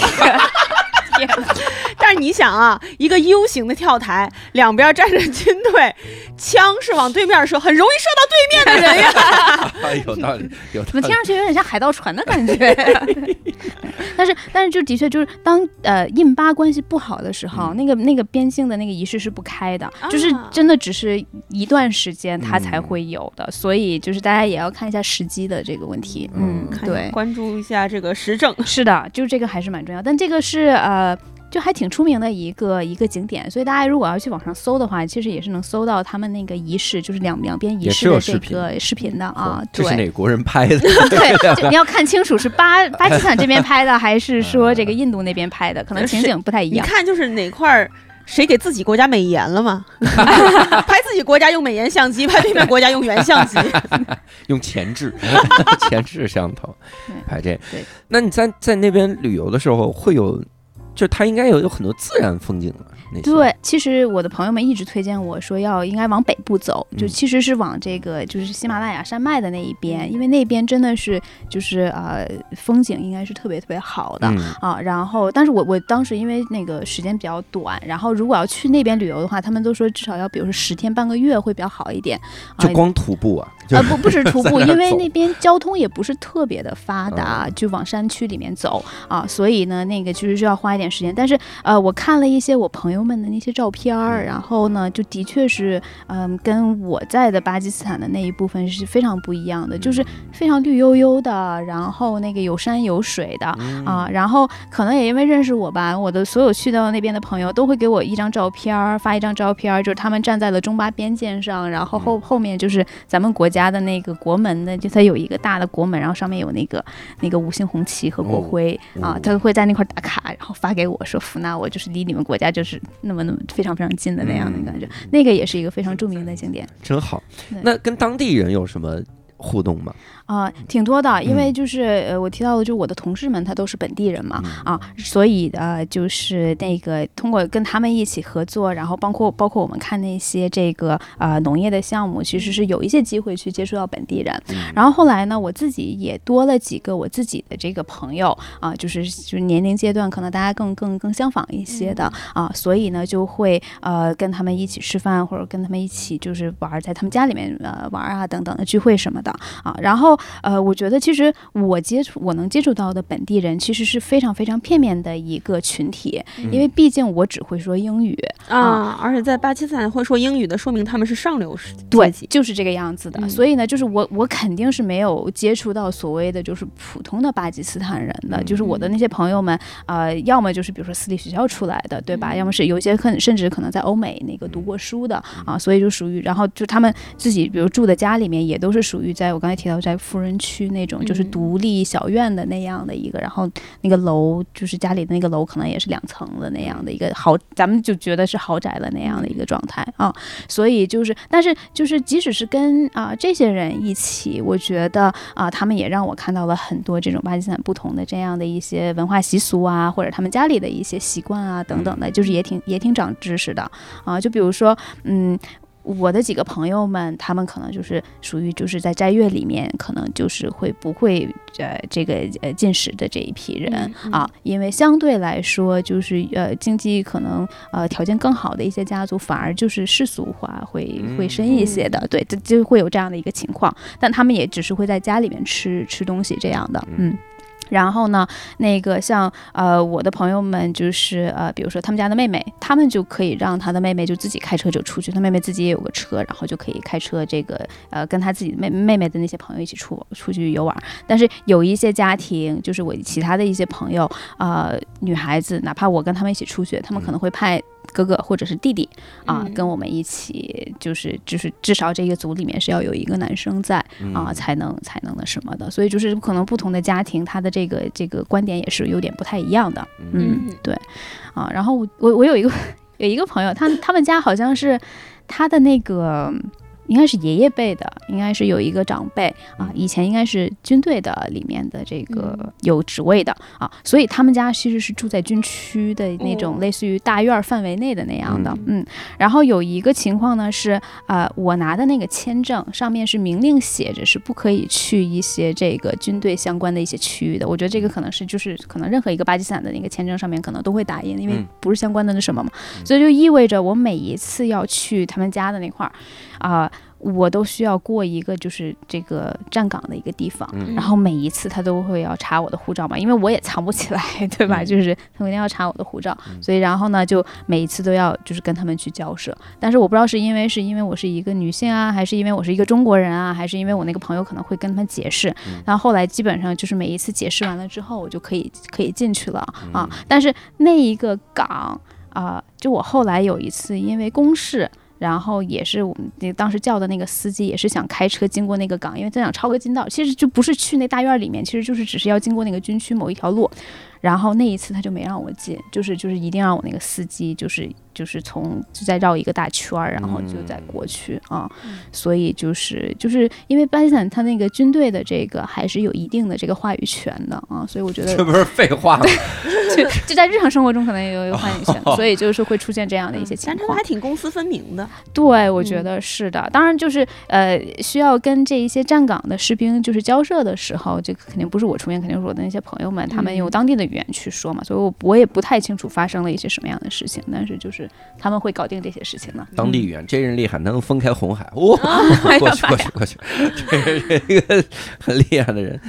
天哪，但是你想啊，一个 U 型的跳台，两边站着军队，枪是往对面射，很容易射到对面的人呀。[LAUGHS] 哎有道理，有道理怎么听。上去有点像海盗船的感觉？[LAUGHS] 但是，但是就的确就是当呃印巴关系不好的时候，嗯那个那个边境的那个仪式是不开的，就是啊真的只是一段时间它才嗯会有的，所以就是大家也要看一下时机的这个问题。嗯嗯，对，关注一下这个时政。是的，就这个还是蛮重要，但这个是呃。就还挺出名的一个一个景点，所以大家如果要去网上搜的话，其实也是能搜到他们那个仪式，就是两两边仪也式的这个视频的啊。这对，是哪国人拍的？[LAUGHS] [LAUGHS] 对，你要看清楚是巴 [LAUGHS] 巴基斯坦这边拍的，还是说这个印度那边拍的，可能情景不太一样。你看，就是哪块儿谁给自己国家美颜了吗？拍自己国家用美颜相机，拍对面国家用原相机。用前置前置摄像头对拍这对。那你在在那边旅游的时候，会有，就它应该有有很多自然风景啊。对，其实我的朋友们一直推荐我说要应该往北部走，就嗯其实是往这个就是喜马拉雅山脉的那一边，因为那边真的是就是呃风景应该是特别特别好的。嗯，啊，然后，但是我我当时因为那个时间比较短，然后如果要去那边旅游的话，他们都说至少要比如说十天半个月会比较好一点。啊就光徒步啊，就呃，不不止徒步，因为那边交通也不是特别的发达，就往山区里面走啊，所以呢，那个其实需要花一点时间。但是呃，我看了一些我朋友们的那些照片儿，然后呢，就的确是嗯、跟我在的巴基斯坦的那一部分是非常不一样的，就是非常绿油油的，然后那个有山有水的，嗯。啊，然后可能也因为认识我吧，我的所有去到那边的朋友都会给我一张照片儿，发一张照片儿，就是他们站在了中巴边界上，然后后后面就是咱们国家的那个国门的，就它有一个大的国门，然后上面有那个那个五星红旗和国哦徽、哦啊，他会在那块打卡，然后发给我说福纳，我就是离你们国家就是那么那么非常非常近的那样的感觉，那个也是一个非常著名的景点。真好。那跟当地人有什么互动吗？啊、挺多的，因为嗯就是呃，我提到的，就我的同事们，他都是本地人嘛，嗯啊，所以呃，就是那个通过跟他们一起合作，然后包括包括我们看那些这个呃农业的项目，其实是有一些机会去接触到本地人。嗯然后后来呢，我自己也多了几个我自己的这个朋友啊、就是就是年龄阶段可能大家更更更相仿一些的啊、所以呢就会呃跟他们一起吃饭，或者跟他们一起就是玩儿，在他们家里面呃玩儿啊等等的聚会什么的啊。然后呃，我觉得其实我接触我能接触到的本地人其实是非常非常片面的一个群体，因为毕竟我只会说英语，啊，而且在巴基斯坦会说英语的，说明他们是上流阶对级，。就是这个样子的。嗯所以呢，就是我我肯定是没有接触到所谓的就是普通的巴基斯坦人的，嗯就是我的那些朋友们，呃，要么就是比如说私立学校出来的，对吧？嗯要么是有一些可能甚至可能在欧美那个读过书的啊，所以就属于，然后就他们自己比如住的家里面也都是属于在我刚才提到在富人区那种就是嗯独立小院的那样的一个，然后那个楼就是家里的那个楼可能也是两层的那样的一个豪，咱们就觉得是豪宅的那样的一个状态啊。所以就是，但是就是，即使是跟啊、这些人一起，我觉得啊、他们也让我看到了很多这种巴基斯坦不同的这样的一些文化习俗啊，或者他们家里的一些习惯啊等等的，就是也挺也挺长知识的啊。就比如说，嗯。我的几个朋友们，他们可能就是属于就是在斋月里面，可能就是会不会呃这个呃进食的这一批人、嗯嗯。啊，因为相对来说就是呃经济可能呃条件更好的一些家族，反而就是世俗化会会深一些的，对，就就会有这样的一个情况，但他们也只是会在家里面吃吃东西这样的，嗯。然后呢，那个像呃我的朋友们，就是呃，比如说他们家的妹妹，他们就可以让他的妹妹就自己开车就出去，他妹妹自己也有个车，然后就可以开车这个呃跟他自己妹妹妹的那些朋友一起出出去游玩。但是有一些家庭，就是我其他的一些朋友，呃，女孩子，哪怕我跟他们一起出去，他们可能会派哥哥或者是弟弟啊、嗯跟我们一起，就是就是至少这个组里面是要有一个男生在嗯啊、才能才能那什么的。所以就是可能不同的家庭，他的这个这个观点也是有点不太一样的。嗯嗯，对，啊，然后我我我有一个 [LAUGHS] 有一个朋友，他他们家好像是他的那个。应该是爷爷辈的，应该是有一个长辈啊，以前应该是军队的里面的这个嗯。有职位的啊，所以他们家其实是住在军区的那种哦。类似于大院儿范围内的那样的，嗯，然后有一个情况呢是，呃，我拿的那个签证上面是明令写着是不可以去一些这个军队相关的一些区域的。我觉得这个可能是就是可能任何一个巴基斯坦的那个签证上面可能都会打印，因为嗯。不是相关的那什么嘛，所以就意味着我每一次要去他们家的那块儿啊。我都需要过一个就是这个站岗的一个地方，嗯然后每一次他都会要查我的护照嘛，因为我也藏不起来，[LAUGHS] 对吧？嗯就是他们一定要查我的护照，嗯所以然后呢，就每一次都要就是跟他们去交涉。但是我不知道是因为是因为我是一个女性啊，还是因为我是一个中国人啊，还是因为我那个朋友可能会跟他们解释。嗯然后后来基本上就是每一次解释完了之后，我就可以可以进去了啊嗯。但是那一个岗啊、就我后来有一次因为公事。然后也是我们那当时叫的那个司机，也是想开车经过那个港，因为他想抄个近道，其实就不是去那大院里面，其实就是只是要经过那个军区某一条路。然后那一次他就没让我进，就是就是一定让我那个司机就是就是从就再绕一个大圈儿，然后就再过去啊。所以就是就是因为巴基斯坦他那个军队的这个还是有一定的这个话语权的啊，所以我觉得这不是废话吗？[LAUGHS] 就就在日常生活中可能也有有话语权，所以就是会出现这样的一些情况但他们还。挺公私分明的。对，我嗯觉得是的。当然，就是呃，需要跟这一些站岗的士兵就是交涉的时候，这个肯定不是我出面，肯定是我的那些朋友们，他们用嗯当地的语言去说嘛，所以我我也不太清楚发生了一些什么样的事情，但是就是他们会搞定这些事情的。当地语言，这人厉害，能分开红海。哇，[LAUGHS] 过去过去过去，这是一个很厉害的人。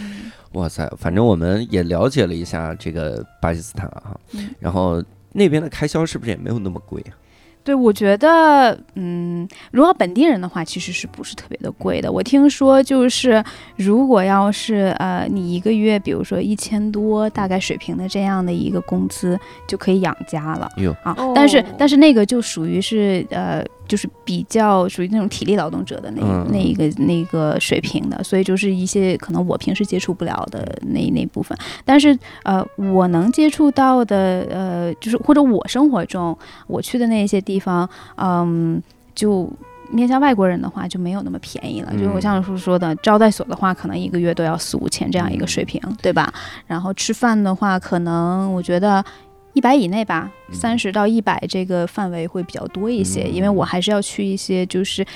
哇塞，反正我们也了解了一下这个巴基斯坦啊，嗯然后那边的开销是不是也没有那么贵啊？对，我觉得，嗯，如果本地人的话，其实是不是特别的贵的？我听说，就是如果要是呃，你一个月，比如说一千多，大概水平的这样的一个工资，就可以养家了啊。哦但是，但是那个就属于是呃，就是比较属于那种体力劳动者的那、嗯那一个那个水平的，所以就是一些可能我平时接触不了的那那部分。但是呃，我能接触到的呃，就是或者我生活中我去的那些地方，嗯，就面向外国人的话就没有那么便宜了。就是我像叔说的，招待所的话，可能一个月都要四五千这样一个水平，对吧？然后吃饭的话，可能我觉得。一百以内吧，三十到一百这个范围会比较多一些，因为我还是要去一些就是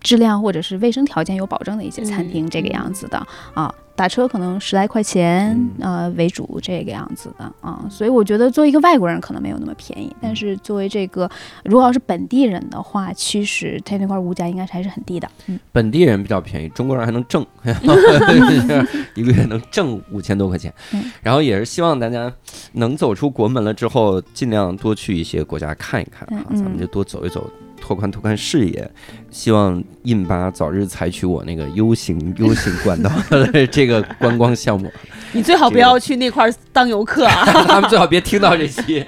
质量或者是卫生条件有保证的一些餐厅，这个样子的啊。打车可能十来块钱，呃为主这个样子的啊，所以我觉得作为一个外国人可能没有那么便宜，但是作为这个如果要是本地人的话，其实他那块物价应该还是很低的。嗯，本地人比较便宜，中国人还能挣，[LAUGHS] 一个月能挣五千多块钱。然后也是希望大家能走出国门了之后，尽量多去一些国家看一看啊，咱们就多走一走。拓宽拓宽视野，希望印巴早日采取我那个 U 型 U 型管道的这个观光项目。[LAUGHS] 你最好不要去那块当游客啊！[LAUGHS] 他们最好别听到这期。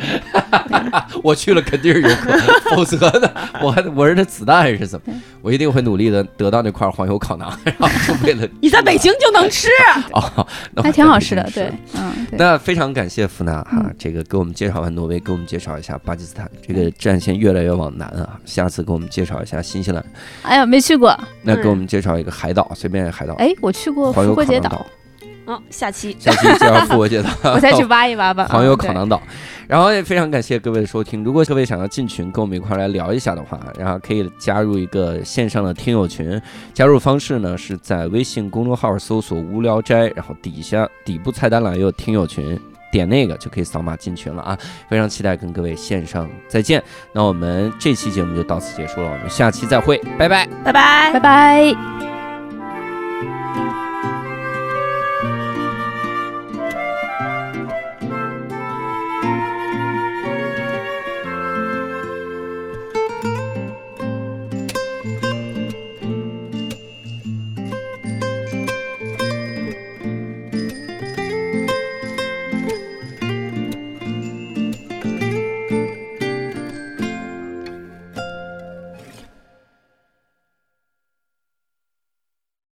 [LAUGHS] 我去了肯定是游客，否则呢，我还我是那子弹还是怎么？我一定会努力的得到那块黄油烤馕，然后为了你在北京就能吃哦，还挺好吃的，对，嗯。那非常感谢福娜哈，这个给我们介绍完挪威，给我们介绍一下巴基斯坦，这个战线越来越往南啊。下次给我们介绍一下新西兰。[LAUGHS] 哎呀，没去过。那给我们介绍一个海岛，随便海岛。哎，我去过复活节岛。嗯，下期下期介绍复活节岛，[LAUGHS] 我再去挖一挖吧。[LAUGHS] 黄油烤馕岛。然后也非常感谢各位的收听。如果各位想要进群跟我们一块来聊一下的话，然后可以加入一个线上的听友群。加入方式呢是在微信公众号搜索“无聊斋”，然后底下底部菜单栏有听友群，点那个就可以扫码进群了啊！非常期待跟各位线上再见。那我们这期节目就到此结束了，我们下期再会，拜拜，拜拜，拜拜。